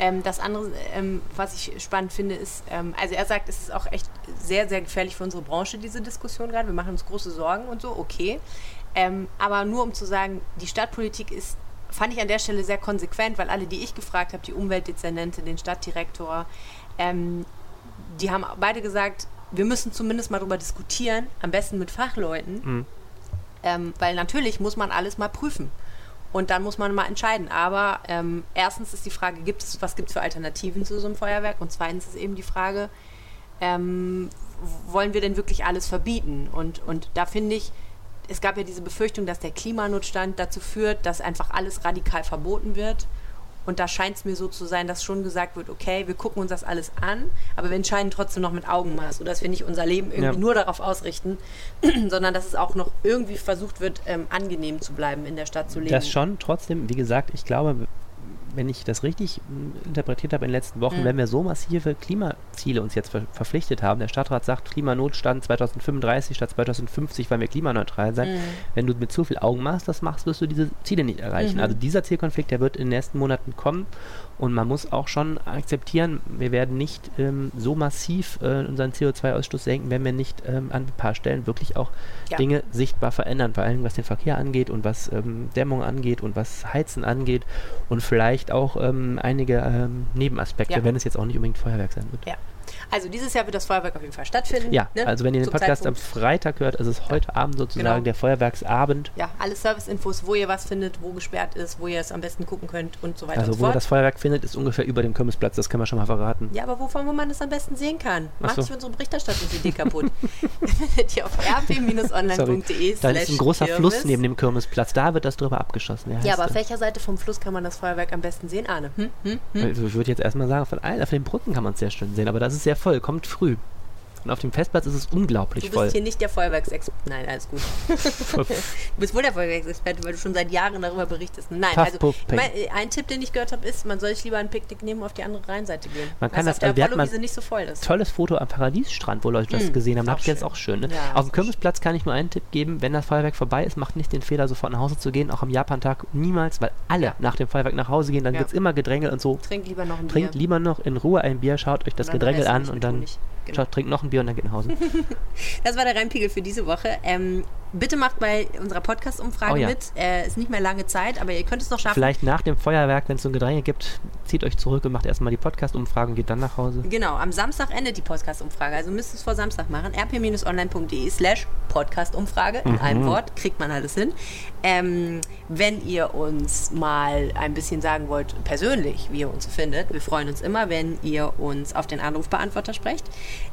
[SPEAKER 2] Ähm, das andere, ähm, was ich spannend finde, ist, ähm, also er sagt, es ist auch echt sehr, sehr gefährlich für unsere Branche, diese Diskussion gerade. Wir machen uns große Sorgen und so, okay. Ähm, aber nur um zu sagen, die Stadtpolitik ist fand ich an der Stelle sehr konsequent, weil alle, die ich gefragt habe, die Umweltdezernente, den Stadtdirektor, ähm, die haben beide gesagt, wir müssen zumindest mal darüber diskutieren, am besten mit Fachleuten, mhm. ähm, weil natürlich muss man alles mal prüfen. Und dann muss man mal entscheiden. Aber ähm, erstens ist die Frage, gibt es, was gibt es für Alternativen zu so einem Feuerwerk? Und zweitens ist eben die Frage, ähm, wollen wir denn wirklich alles verbieten? Und, und da finde ich, es gab ja diese Befürchtung, dass der Klimanotstand dazu führt, dass einfach alles radikal verboten wird. Und da scheint es mir so zu sein, dass schon gesagt wird, okay, wir gucken uns das alles an, aber wir entscheiden trotzdem noch mit Augenmaß, sodass wir nicht unser Leben irgendwie
[SPEAKER 1] Ja.
[SPEAKER 2] nur darauf ausrichten, sondern dass es auch noch irgendwie versucht wird, ähm, angenehm zu bleiben, in der Stadt zu leben.
[SPEAKER 1] Das schon, trotzdem, wie gesagt, ich glaube, wenn ich das richtig mm, interpretiert habe in den letzten Wochen,
[SPEAKER 2] Mhm.
[SPEAKER 1] wenn wir so massive Klimaziele uns jetzt ver verpflichtet haben, der Stadtrat sagt Klimanotstand 2035 statt 2050, weil wir klimaneutral sein,
[SPEAKER 2] Mhm.
[SPEAKER 1] wenn du mit zu viel Augenmaß das machst, wirst du diese Ziele nicht erreichen.
[SPEAKER 2] Mhm.
[SPEAKER 1] Also dieser Zielkonflikt, der wird in den nächsten Monaten kommen und man muss auch schon akzeptieren, wir werden nicht ähm, so massiv äh, unseren CO2-Ausstoß senken, wenn wir nicht ähm, an ein paar Stellen wirklich auch
[SPEAKER 2] Ja.
[SPEAKER 1] Dinge sichtbar verändern, vor allem was den Verkehr angeht und was ähm, Dämmung angeht und was Heizen angeht und vielleicht auch ähm, einige ähm, Nebenaspekte,
[SPEAKER 2] Ja.
[SPEAKER 1] wenn es jetzt auch nicht unbedingt Feuerwerk sein wird.
[SPEAKER 2] Ja. Also dieses Jahr wird das Feuerwerk auf jeden Fall stattfinden.
[SPEAKER 1] Ja,
[SPEAKER 2] ne?
[SPEAKER 1] also wenn ihr den
[SPEAKER 2] Zum
[SPEAKER 1] Podcast am
[SPEAKER 2] Zeitpunkt-
[SPEAKER 1] Freitag hört, ist es heute Abend sozusagen
[SPEAKER 2] Genau.
[SPEAKER 1] der Feuerwerksabend.
[SPEAKER 2] Ja, alle Serviceinfos, wo ihr was findet, wo gesperrt ist, wo ihr es am besten gucken könnt und so weiter und
[SPEAKER 1] Also
[SPEAKER 2] so
[SPEAKER 1] wo ihr
[SPEAKER 2] fort.
[SPEAKER 1] das Feuerwerk findet, ist ungefähr über dem Kirmesplatz, das können wir schon mal verraten.
[SPEAKER 2] Ja, aber wovon wo man das am besten sehen kann.
[SPEAKER 1] Ach
[SPEAKER 2] Macht
[SPEAKER 1] so.
[SPEAKER 2] sich unsere Berichterstattungsidee kaputt. findet ihr auf rp-online.de
[SPEAKER 1] Da ist ein großer
[SPEAKER 2] Kirmes.
[SPEAKER 1] Fluss neben dem Kirmesplatz, da wird das drüber abgeschossen. Heißt
[SPEAKER 2] Ja, aber auf welcher Seite vom Fluss kann man das Feuerwerk am besten sehen, Arne? Hm? Hm? Hm?
[SPEAKER 1] Also Ich würde jetzt erstmal sagen, von allen, auf den Brücken kann man es sehr schön sehen, aber das ist sehr voll, kommt früh. Und auf dem Festplatz ist es unglaublich
[SPEAKER 2] Du
[SPEAKER 1] voll.
[SPEAKER 2] bist hier nicht der Feuerwerksexperte. Nein, alles gut. du bist wohl der Feuerwerksexperte, weil du schon seit Jahren darüber berichtest. Nein,
[SPEAKER 1] Puff,
[SPEAKER 2] also
[SPEAKER 1] puff,
[SPEAKER 2] mein, ein Tipp, den ich gehört habe, ist, man soll sich lieber ein Picknick nehmen und auf die andere Rheinseite gehen.
[SPEAKER 1] Man kann das-
[SPEAKER 2] auf der
[SPEAKER 1] also
[SPEAKER 2] Apollo-Wiese nicht so voll ist.
[SPEAKER 1] Tolles Foto am Paradiesstrand, wo Leute das
[SPEAKER 2] Mm,
[SPEAKER 1] gesehen haben.
[SPEAKER 2] ist
[SPEAKER 1] Da
[SPEAKER 2] auch
[SPEAKER 1] habe ich jetzt auch schön. Ne?
[SPEAKER 2] Ja,
[SPEAKER 1] Auf
[SPEAKER 2] ist
[SPEAKER 1] dem
[SPEAKER 2] auch
[SPEAKER 1] Kirmesplatz kann ich nur einen Tipp geben, wenn das Feuerwerk vorbei ist, macht nicht den Fehler, sofort nach Hause zu gehen, auch am Japantag niemals, weil alle
[SPEAKER 2] Ja.
[SPEAKER 1] nach dem Feuerwerk nach Hause gehen, dann
[SPEAKER 2] Ja.
[SPEAKER 1] wird es immer Gedrängel und so.
[SPEAKER 2] Trink lieber noch ein
[SPEAKER 1] Trinkt
[SPEAKER 2] Bier.
[SPEAKER 1] lieber noch in Ruhe ein Bier, schaut euch das Gedrängel an und dann
[SPEAKER 2] Honig. Genau.
[SPEAKER 1] trinkt noch ein Bier und dann geht nach Hause.
[SPEAKER 2] Das war der Rheinpegel für diese Woche. Ähm, bitte macht bei unserer Podcast-Umfrage
[SPEAKER 1] Oh ja.
[SPEAKER 2] mit. Äh, ist nicht mehr lange Zeit, aber ihr könnt es noch schaffen.
[SPEAKER 1] Vielleicht nach dem Feuerwerk, wenn es so ein Gedränge gibt, zieht euch zurück und macht erstmal die Podcast-Umfragen und geht dann nach Hause.
[SPEAKER 2] Genau, am Samstag endet die Podcast-Umfrage. Also müsst ihr es vor Samstag machen. rp-online.de slash Podcast-Umfrage. In einem Wort kriegt man alles hin. Ähm, wenn ihr uns mal ein bisschen sagen wollt, persönlich, wie ihr uns findet, wir freuen uns immer, wenn ihr uns auf den Anrufbeantworter sprecht.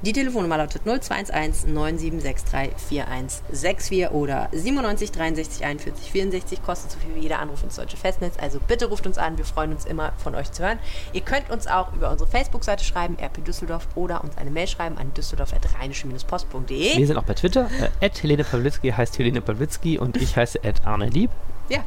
[SPEAKER 2] Die Telefonnummer lautet 0211 9763 4164 oder 97 63 41 64. Kostet so viel wie jeder Anruf ins deutsche Festnetz. Also bitte ruft uns an. Wir freuen uns immer, von euch zu hören. Ihr könnt uns auch über unsere Facebook-Seite schreiben, RP Düsseldorf, oder uns eine Mail schreiben an düsseldorf.rheinische-post.de.
[SPEAKER 1] Wir sind auch bei Twitter. Äh, Helene Pawlitzki heißt Helene Pawlitzki und ich heiße Ed Arne Lieb.
[SPEAKER 2] Ja,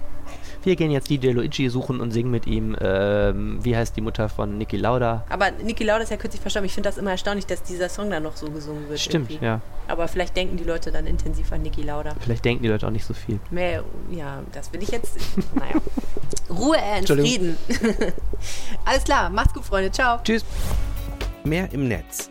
[SPEAKER 1] Wir gehen jetzt DJ Luigi suchen und singen mit ihm, ähm, wie heißt die Mutter von Niki Lauda?
[SPEAKER 2] aber Niki Lauda ist ja kürzlich verstorben. Ich finde das immer erstaunlich, dass dieser Song dann noch so gesungen wird.
[SPEAKER 1] Stimmt,
[SPEAKER 2] irgendwie.
[SPEAKER 1] ja.
[SPEAKER 2] Aber vielleicht denken die Leute dann intensiv an Niki Lauda.
[SPEAKER 1] Vielleicht denken die Leute auch nicht so viel.
[SPEAKER 2] Mehr, ja, das will ich jetzt. naja. Ruhe in. Frieden. Alles klar, macht's gut, Freunde. Ciao.
[SPEAKER 1] Tschüss.
[SPEAKER 3] Mehr im Netz.